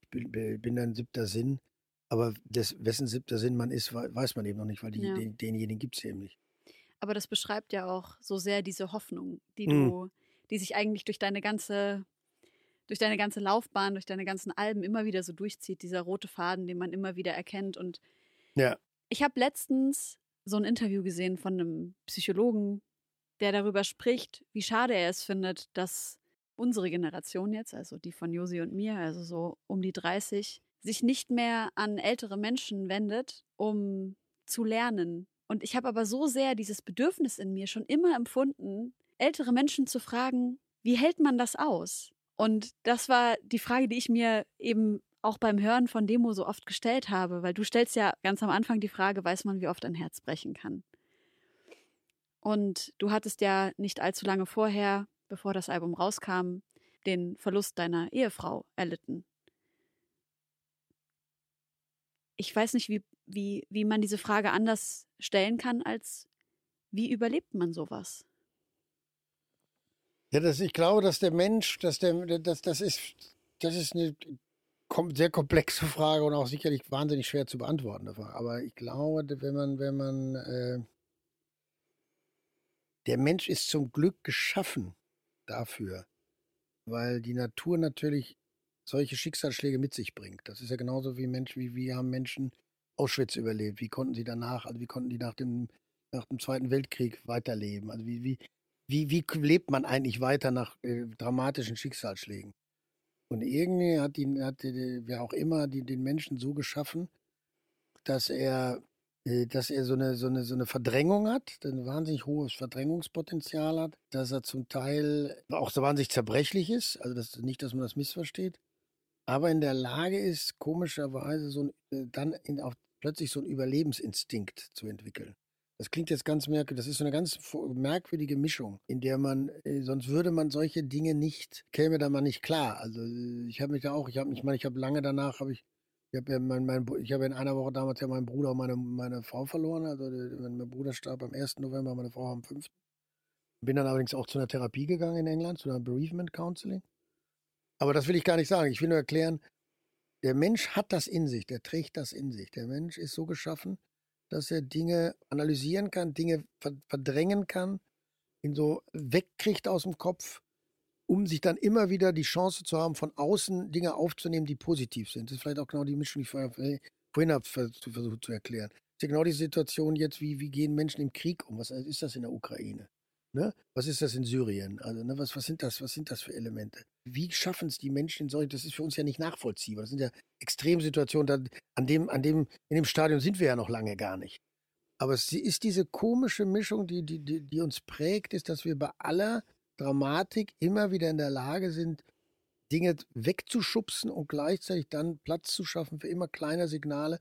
ich bin, bin ein siebter Sinn, aber des, wessen siebter Sinn man ist, weiß man eben noch nicht, weil die, ja. den, denjenigen gibt es eben nicht. Aber das beschreibt ja auch so sehr diese Hoffnung, die mhm. du, die sich eigentlich durch deine ganze durch deine ganze Laufbahn, durch deine ganzen Alben immer wieder so durchzieht, dieser rote Faden, den man immer wieder erkennt. Und ja. ich habe letztens so ein Interview gesehen von einem Psychologen, der darüber spricht, wie schade er es findet, dass unsere Generation jetzt, also die von Josi und mir, also so um die 30, sich nicht mehr an ältere Menschen wendet, um zu lernen. Und ich habe aber so sehr dieses Bedürfnis in mir schon immer empfunden, ältere Menschen zu fragen, wie hält man das aus? Und das war die Frage, die ich mir eben auch beim Hören von Demo so oft gestellt habe, weil du stellst ja ganz am Anfang die Frage, weiß man, wie oft ein Herz brechen kann? Und du hattest ja nicht allzu lange vorher, bevor das Album rauskam, den Verlust deiner Ehefrau erlitten. Ich weiß nicht, wie, wie, wie man diese Frage anders stellen kann, als wie überlebt man sowas? Ja, das, ich glaube, dass der Mensch, dass der, das, das ist, das ist eine sehr komplexe Frage und auch sicherlich wahnsinnig schwer zu beantworten. Aber ich glaube, wenn man, wenn man, äh, der Mensch ist zum Glück geschaffen dafür, weil die Natur natürlich solche Schicksalsschläge mit sich bringt. Das ist ja genauso wie Menschen, wie wir haben Menschen Auschwitz überlebt. Wie konnten sie danach, also wie konnten die nach dem, nach dem Zweiten Weltkrieg weiterleben? Also wie, wie, wie, wie lebt man eigentlich weiter nach äh, dramatischen Schicksalsschlägen? Und irgendwie hat, die, hat die, wer auch immer die, den Menschen so geschaffen, dass er, äh, dass er so eine, so, eine, so eine Verdrängung hat, ein wahnsinnig hohes Verdrängungspotenzial hat, dass er zum Teil auch so wahnsinnig zerbrechlich ist, also das, nicht, dass man das missversteht, aber in der Lage ist, komischerweise so ein, äh, dann in, auch plötzlich so einen Überlebensinstinkt zu entwickeln. Das klingt jetzt ganz merkwürdig. Das ist so eine ganz merkwürdige Mischung, in der man, äh, sonst würde man solche Dinge nicht, käme da mal nicht klar. Also äh, ich habe mich da auch, ich habe, ich meine, ich habe lange danach, habe ich, ich habe ja mein, mein, habe in einer Woche damals ja meinen Bruder und meine, meine Frau verloren. Also mein Bruder starb am 1. November, meine Frau am 5. Bin dann allerdings auch zu einer Therapie gegangen in England, zu einer Bereavement Counseling. Aber das will ich gar nicht sagen. Ich will nur erklären, der Mensch hat das in sich, der trägt das in sich. Der Mensch ist so geschaffen, dass er Dinge analysieren kann, Dinge verdrängen kann, ihn so wegkriegt aus dem Kopf, um sich dann immer wieder die Chance zu haben, von außen Dinge aufzunehmen, die positiv sind. Das ist vielleicht auch genau die Mischung, die ich vorher, vorhin habe versucht zu erklären. Das ist ja genau die Situation jetzt, wie, wie gehen Menschen im Krieg um? Was ist das in der Ukraine? Ne? Was ist das in Syrien? Also, ne, was, was, sind das, was sind das für Elemente? Wie schaffen es die Menschen in solchen, das ist für uns ja nicht nachvollziehbar. Das sind ja Extremsituationen, an dem, an dem, in dem Stadion sind wir ja noch lange gar nicht. Aber es ist diese komische Mischung, die, die, die, die uns prägt, ist, dass wir bei aller Dramatik immer wieder in der Lage sind, Dinge wegzuschubsen und gleichzeitig dann Platz zu schaffen für immer kleine Signale,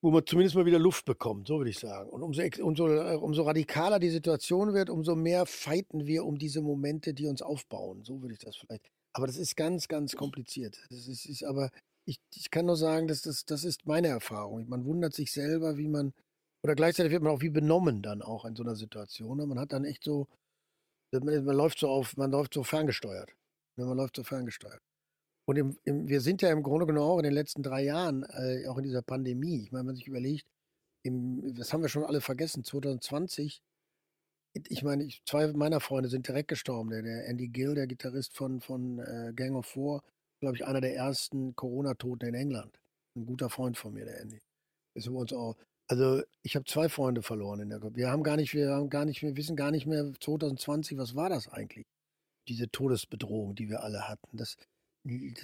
wo man zumindest mal wieder Luft bekommt, so würde ich sagen. Und umso, umso, äh, umso radikaler die Situation wird, umso mehr fighten wir um diese Momente, die uns aufbauen. So würde ich das vielleicht. Aber das ist ganz, ganz kompliziert. Das ist, ist aber, ich, ich kann nur sagen, dass das, das ist meine Erfahrung. Man wundert sich selber, wie man, oder gleichzeitig wird man auch wie benommen dann auch in so einer Situation. Man hat dann echt so, man, man läuft so auf, man läuft so ferngesteuert. Man läuft so ferngesteuert. Und im, im, wir sind ja im Grunde genommen auch in den letzten drei Jahren, äh, auch in dieser Pandemie, ich meine, wenn man sich überlegt, im, das haben wir schon alle vergessen, 2020, ich meine, ich, zwei meiner Freunde sind direkt gestorben. Der, der Andy Gill, der Gitarrist von, von äh, Gang of Four, glaube ich, einer der ersten Corona-Toten in England. Ein guter Freund von mir, der Andy. Ist uns auch. Also ich habe zwei Freunde verloren in der Gruppe. Wir haben gar nicht, wir haben gar nicht, wir wissen gar nicht mehr 2020, was war das eigentlich? Diese Todesbedrohung, die wir alle hatten. Das,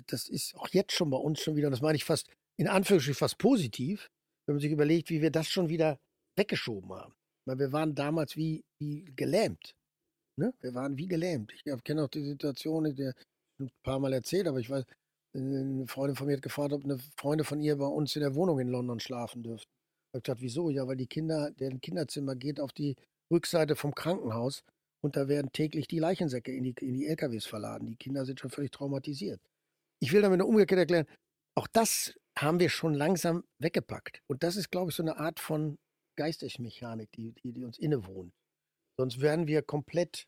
das ist auch jetzt schon bei uns schon wieder, und das meine ich fast in Anführungsstrichen fast positiv, wenn man sich überlegt, wie wir das schon wieder weggeschoben haben. Weil wir waren damals wie, wie gelähmt. Ne? Wir waren wie gelähmt. Ich kenne auch die Situation, die ein paar Mal erzählt, aber ich weiß, eine Freundin von mir hat gefragt, ob eine Freundin von ihr bei uns in der Wohnung in London schlafen dürfte. Ich habe gesagt, wieso? Ja, weil die Kinder, deren Kinderzimmer geht auf die Rückseite vom Krankenhaus und da werden täglich die Leichensäcke in die, in die LKWs verladen. Die Kinder sind schon völlig traumatisiert. Ich will damit nur umgekehrt erklären, auch das haben wir schon langsam weggepackt. Und das ist, glaube ich, so eine Art von Geistesmechanik, die, die, die uns innewohnt. Sonst wären wir komplett,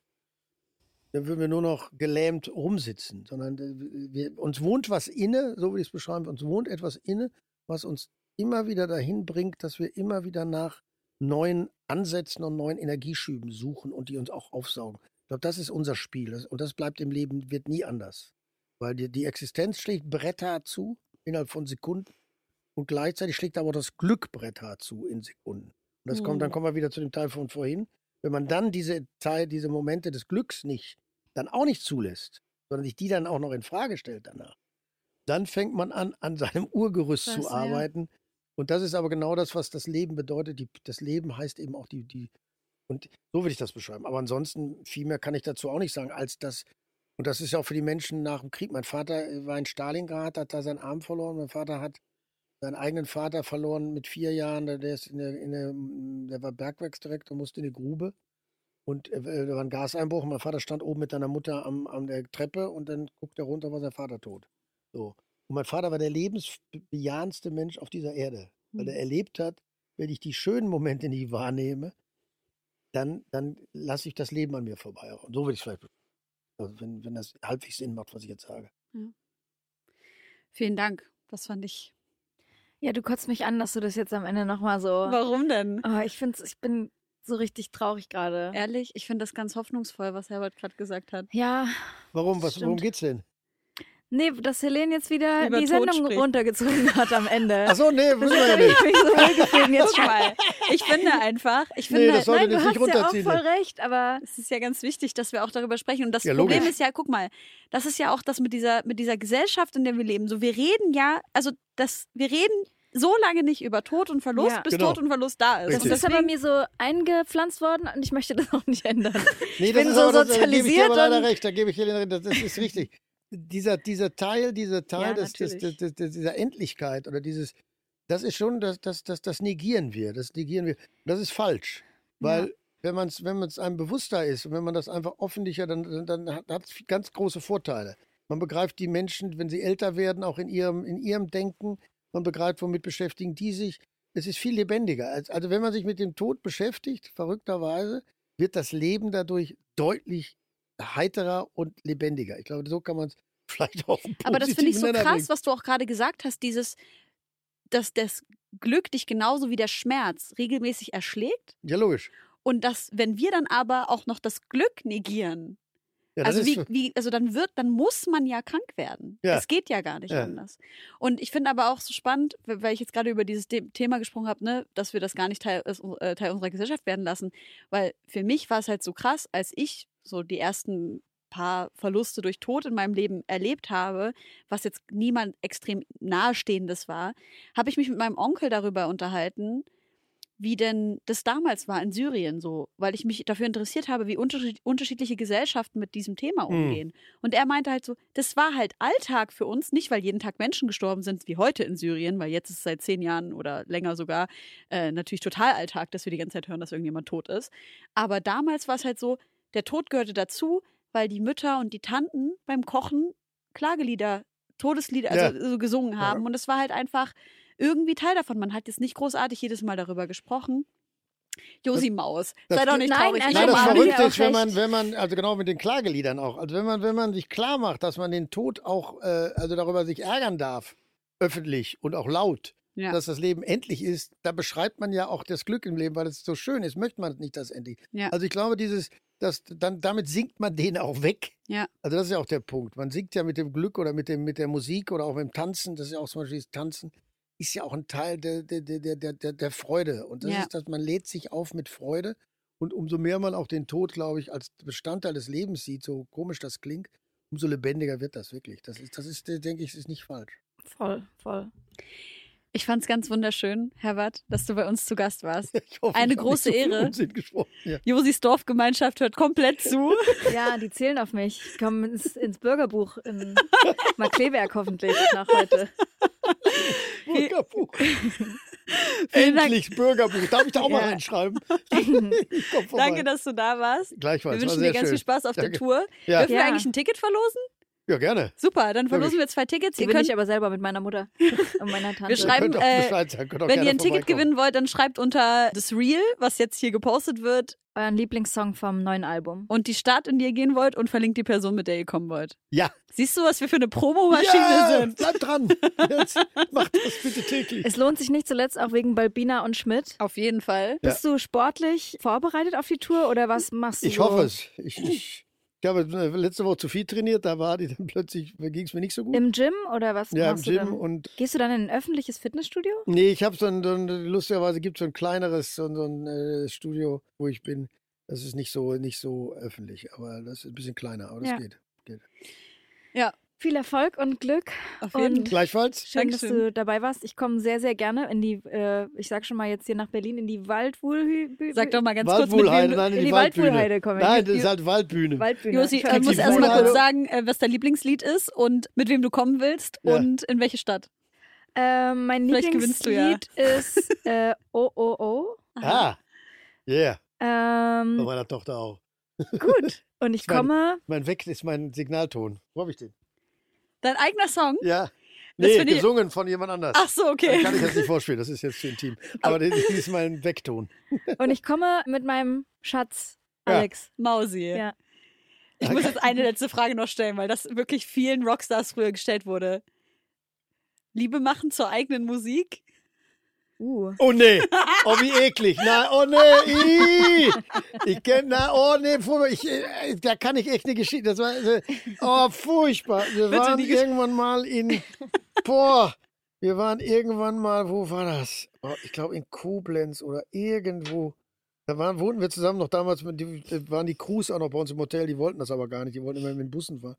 dann würden wir nur noch gelähmt rumsitzen, sondern äh, wir, uns wohnt was inne, so wie ich es beschreibe, uns wohnt etwas inne, was uns immer wieder dahin bringt, dass wir immer wieder nach neuen Ansätzen und neuen Energieschüben suchen und die uns auch aufsaugen. Ich glaube, das ist unser Spiel. Und das bleibt im Leben, wird nie anders. Weil die, die Existenz schlägt bretthart zu, innerhalb von Sekunden. Und gleichzeitig schlägt aber das Glück bretthart zu in Sekunden. Und das mhm. kommt, dann kommen wir wieder zu dem Teil von vorhin. Wenn man dann diese Teil, diese Momente des Glücks nicht, dann auch nicht zulässt, sondern sich die dann auch noch in Frage stellt danach, dann fängt man an, an seinem Urgerüst das, zu arbeiten. Ja. Und das ist aber genau das, was das Leben bedeutet. Die, das Leben heißt eben auch die, die, und so würde ich das beschreiben. Aber ansonsten, viel mehr kann ich dazu auch nicht sagen, als das, und das ist ja auch für die Menschen nach dem Krieg. Mein Vater äh, war in Stalingrad, hat da seinen Arm verloren. Mein Vater hat seinen eigenen Vater verloren mit vier Jahren. Der, ist in der, in der, der war Bergwerksdirektor, musste in die Grube. Und äh, da war ein Gaseinbruch. Und mein Vater stand oben mit seiner Mutter am, an der Treppe und dann guckt er runter, war sein Vater tot. So. Und mein Vater war der lebensbejahendste Mensch auf dieser Erde, weil er mhm. erlebt hat, wenn ich die schönen Momente nicht wahrnehme, dann, dann lasse ich das Leben an mir vorbei. Und so würde ich es vielleicht also wenn, wenn das halbwegs Sinn macht, was ich jetzt sage. Ja. Vielen Dank. Das fand ich. Ja, du kotzt mich an, dass du das jetzt am Ende nochmal so. Warum denn? Oh, ich finde ich bin so richtig traurig gerade. Ehrlich, ich finde das ganz hoffnungsvoll, was Herbert gerade gesagt hat. Ja. Warum? Was, worum geht's denn? Nee, dass Helene jetzt wieder Über die Sendung spricht. runtergezogen hat am Ende. Ach so, nee, wissen wir ja nicht. Ich, so jetzt mal. ich finde einfach, ich finde, nee, das nein, du hast ja auch voll recht, aber es ist ja ganz wichtig, dass wir auch darüber sprechen. Und das ja, Problem ist ja, guck mal, das ist ja auch das mit dieser, mit dieser Gesellschaft, in der wir leben. So, wir reden ja, also das, wir reden so lange nicht über Tod und Verlust, ja. bis genau. Tod und Verlust da ist. Richtig. Das ist aber mir so eingepflanzt worden und ich möchte das auch nicht ändern. Nee, ich bin so sozialisiert. Da gebe ich dir aber leider recht, da gebe ich dir das ist richtig dieser, dieser Teil, dieser Teil ja, des, des, des, des, dieser Endlichkeit oder dieses, das ist schon, das, das, das, das negieren wir, das negieren wir. Das ist falsch, weil ja. wenn man es wenn einem bewusster ist und wenn man das einfach offenlicher, dann, dann hat es ganz große Vorteile. Man begreift die Menschen, wenn sie älter werden, auch in ihrem, in ihrem Denken. Man begreift, womit beschäftigen die sich. Es ist viel lebendiger. Also wenn man sich mit dem Tod beschäftigt, verrückterweise, wird das Leben dadurch deutlich heiterer und lebendiger. Ich glaube, so kann man es <laughs> vielleicht auch. Aber das finde ich so krass, was du auch gerade gesagt hast, dieses, dass das Glück dich genauso wie der Schmerz regelmäßig erschlägt. Ja, logisch. Und dass, wenn wir dann aber auch noch das Glück negieren, ja, also wie, wie, also dann wird, dann muss man ja krank werden. Ja. Es geht ja gar nicht ja. anders. Und ich finde aber auch so spannend, weil ich jetzt gerade über dieses Thema gesprochen habe, ne, dass wir das gar nicht Teil, äh, Teil unserer Gesellschaft werden lassen. Weil für mich war es halt so krass, als ich so die ersten paar Verluste durch Tod in meinem Leben erlebt habe, was jetzt niemand extrem nahestehendes war, habe ich mich mit meinem Onkel darüber unterhalten, wie denn das damals war in Syrien so, weil ich mich dafür interessiert habe, wie unterschiedliche Gesellschaften mit diesem Thema hm. umgehen. Mhm. Und er meinte halt so, das war halt Alltag für uns, nicht weil jeden Tag Menschen gestorben sind wie heute in Syrien, weil jetzt ist es seit zehn Jahren oder länger sogar äh, natürlich total Alltag, dass wir die ganze Zeit hören, dass irgendjemand tot ist. Aber damals war es halt so, der Tod gehörte dazu, weil die Mütter und die Tanten beim Kochen Klagelieder, Todeslieder also ja. so gesungen haben. Ja. Und es war halt einfach irgendwie Teil davon. Man hat jetzt nicht großartig jedes Mal darüber gesprochen. Josi Maus. Sei doch nicht traurig. Nein, nein das Verrückte ist, wenn man, wenn man, also genau mit den Klageliedern auch, also wenn man, wenn man sich klar macht, dass man den Tod auch, äh, also darüber sich ärgern darf, öffentlich und auch laut, ja. dass das Leben endlich ist, da beschreibt man ja auch das Glück im Leben, weil es so schön ist, möchte man nicht, dass es endlich. Ja. Also ich glaube, dieses, das, dann, damit singt man den auch weg. Ja. Also das ist ja auch der Punkt. Man singt ja mit dem Glück oder mit, dem, mit der Musik oder auch mit dem Tanzen, das ist ja auch zum Beispiel das Tanzen, ist ja auch ein Teil der, der, der, der, der, der Freude. Und das ja. ist, dass man lädt sich auf mit Freude. Und umso mehr man auch den Tod, glaube ich, als Bestandteil des Lebens sieht, so komisch das klingt, umso lebendiger wird das wirklich. Das ist, das ist denke ich, ist nicht falsch. Voll, voll. Ich fand es ganz wunderschön, Herbert, dass du bei uns zu Gast warst. <laughs> Hoffe, Eine große so Ehre. Ja. Josis Dorfgemeinschaft hört komplett zu. <laughs> Ja, die zählen auf mich. Ich komme ins, ins, Bürgerbuch in <laughs> Markleberg hoffentlich nach heute. Bürgerbuch. Endlich Dank. Bürgerbuch. Darf ich da auch ja. mal reinschreiben? Danke, dass du da warst. Gleichfalls. Wir wünschen dir ganz schön. viel Spaß auf Danke. der Tour. Ja. Dürfen wir eigentlich ein Ticket verlosen? Ja, gerne. Super, dann verlosen wir zwei Tickets. Die ihr könnt ich aber selber mit meiner Mutter <laughs> und meiner Tante. Wir schreiben, äh, wenn ihr ein Ticket gewinnen wollt, dann schreibt unter das Reel, was jetzt hier gepostet wird, euren Lieblingssong vom neuen Album. Und die Stadt, in die ihr gehen wollt und verlinkt die Person, mit der ihr kommen wollt. Ja. Siehst du, was wir für eine Promomaschine ja, sind? Bleib dran. Jetzt macht das bitte täglich. Es lohnt sich nicht zuletzt auch wegen Balbina und Schmidt. Auf jeden Fall. Ja. Bist du sportlich vorbereitet auf die Tour oder was machst du? Ich so? hoffe es. Ich, ich ich habe äh, letzte Woche zu viel trainiert, da war die dann <laughs> plötzlich, ging es mir nicht so gut. Im Gym oder was? Ja, im Gym. Und Gehst du dann in ein öffentliches Fitnessstudio? Nee, ich habe so ein, so ein, lustigerweise gibt es so ein kleineres so ein, so ein äh, Studio, wo ich bin. Das ist nicht so, nicht so öffentlich, aber das ist ein bisschen kleiner, aber das ja. geht, geht. Ja, Viel Erfolg und Glück. Auf jeden. Und Gleichfalls. Schön, Dankeschön. dass du dabei warst. Ich komme sehr, sehr gerne in die, äh, ich sag schon mal jetzt hier nach Berlin, in die Waldwohlheide. Sag doch mal ganz kurz, du, nein, in, in die, die Waldwohlheide komme Nein, das ist halt Waldbühne. Waldbühne. Josi, du musst erstmal kurz sagen, äh, was dein Lieblingslied ist und mit wem du kommen willst ja. und in welche Stadt. Äh, mein Vielleicht Lieblingslied ja. ist äh, Oh Oh Oh. Ah, yeah. Ähm, Bei meiner Tochter auch. Gut. Und ich komme. Mein, mein Weck ist mein Signalton. Wo habe ich den? Dein eigener Song? Ja. Nee, gesungen von jemand anders. Ach so, okay. Das kann ich jetzt nicht vorspielen, das ist jetzt zu intim. Aber das <laughs> ist mein Weckton. Und ich komme mit meinem Schatz, Alex. Ja. Mausi. Ja. Ich muss jetzt eine letzte Frage noch stellen, weil das wirklich vielen Rockstars früher gestellt wurde. Liebe machen zur eigenen Musik? Uh. Oh nee, oh wie eklig. Na, oh nee, ich kenne, na, oh nee, ich, äh, da kann ich echt eine Geschichte. Das war, äh, oh furchtbar. Wir waren irgendwann mal in, boah, wir waren irgendwann mal, wo war das? Oh, ich glaube in Koblenz oder irgendwo. Da waren, wohnten wir zusammen noch damals, die, waren die Crews auch noch bei uns im Hotel, die wollten das aber gar nicht, die wollten immer mit den Bussen fahren.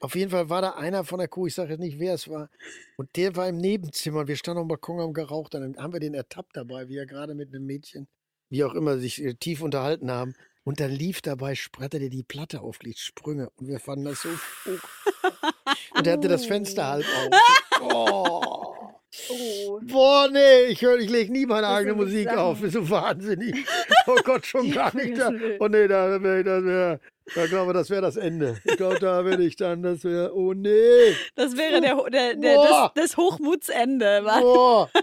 Auf jeden Fall war da einer von der Kuh, ich sage jetzt nicht, wer es war. Und der war im Nebenzimmer. Wir standen am Balkon, haben geraucht. Dann haben wir den ertappt dabei, wie er gerade mit einem Mädchen, wie auch immer, sich äh, tief unterhalten haben. Und dann lief dabei, spratterte die Platte auf, die Sprünge. Und wir fanden das so. Und er hatte das Fenster halb auf. <laughs> Oh. Oh. Boah, nee, ich, hör, ich lege nie meine eigene Musik auf. Bist so wahnsinnig. Oh Gott, schon <laughs> gar nicht. Da. Oh nee, da wäre das wär, ich glaube, das wäre das Ende. Ich glaube, da werde ich dann, das wäre, oh nee. Das wäre der, der, der das, das Hochmutsende. Boah. <laughs>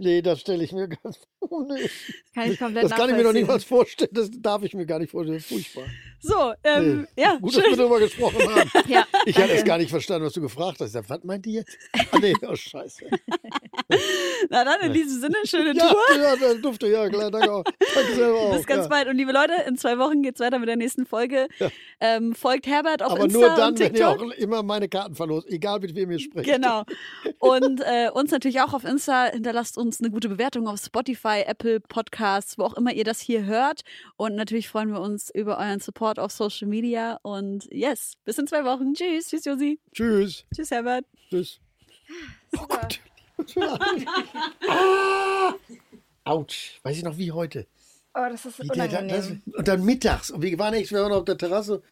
Nee, das stelle ich mir ganz, <laughs> oh nee. Kann ich komplett Das kann ich mir noch niemals vorstellen. Das darf ich mir gar nicht vorstellen. Das ist furchtbar. So, ähm, nee. ja. Gut, dass wir darüber gesprochen haben. <laughs> ja, ich hatte es gar nicht verstanden, was du gefragt hast. Was meint die jetzt? Ah, nee, oh, scheiße. <laughs> Na dann, in diesem Sinne, schöne ja, Tour. Ja, das durfte, ja, klar, danke auch. Danke selber <laughs> auch. Bis ganz ja. bald. Und liebe Leute, in zwei Wochen geht es weiter mit der nächsten Folge. Ja. Ähm, folgt Herbert auf Aber Insta nur dann, wenn ihr auch immer meine Karten verlost, egal mit wem ihr spricht. Genau. Und äh, uns natürlich auch auf Insta. Hinterlasst uns eine gute Bewertung auf Spotify, Apple Podcasts, wo auch immer ihr das hier hört. Und natürlich freuen wir uns über euren Support auf Social Media. Und yes, bis in zwei Wochen. Tschüss. Tschüss, Josi. Tschüss. Tschüss, Herbert. Tschüss. Oh Gott. ah! Autsch. Weiß ich noch wie heute. Oh, das ist wie unangenehm. das, und dann mittags. Und wir waren echt, wir waren auf der Terrasse.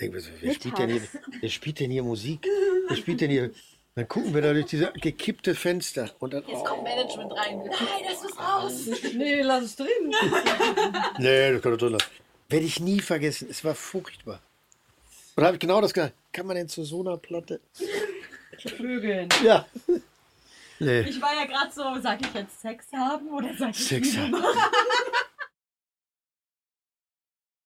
Denk mir wer spielt, denn hier, wer spielt denn hier Musik? Wer spielt denn hier... Dann gucken wir da durch diese gekippte Fenster. Und dann, Jetzt oh. kommt Management rein. Nein, das muss raus. Nee, lass es drin. nee, das kann doch drin lassen. Werde ich nie vergessen. Es war furchtbar. Und habe ich genau das gesagt. Kann man denn zu so einer Platte. Vögeln. Ja. Nee. Ich war ja gerade so, sag ich jetzt Sex haben oder sag ich Sex haben?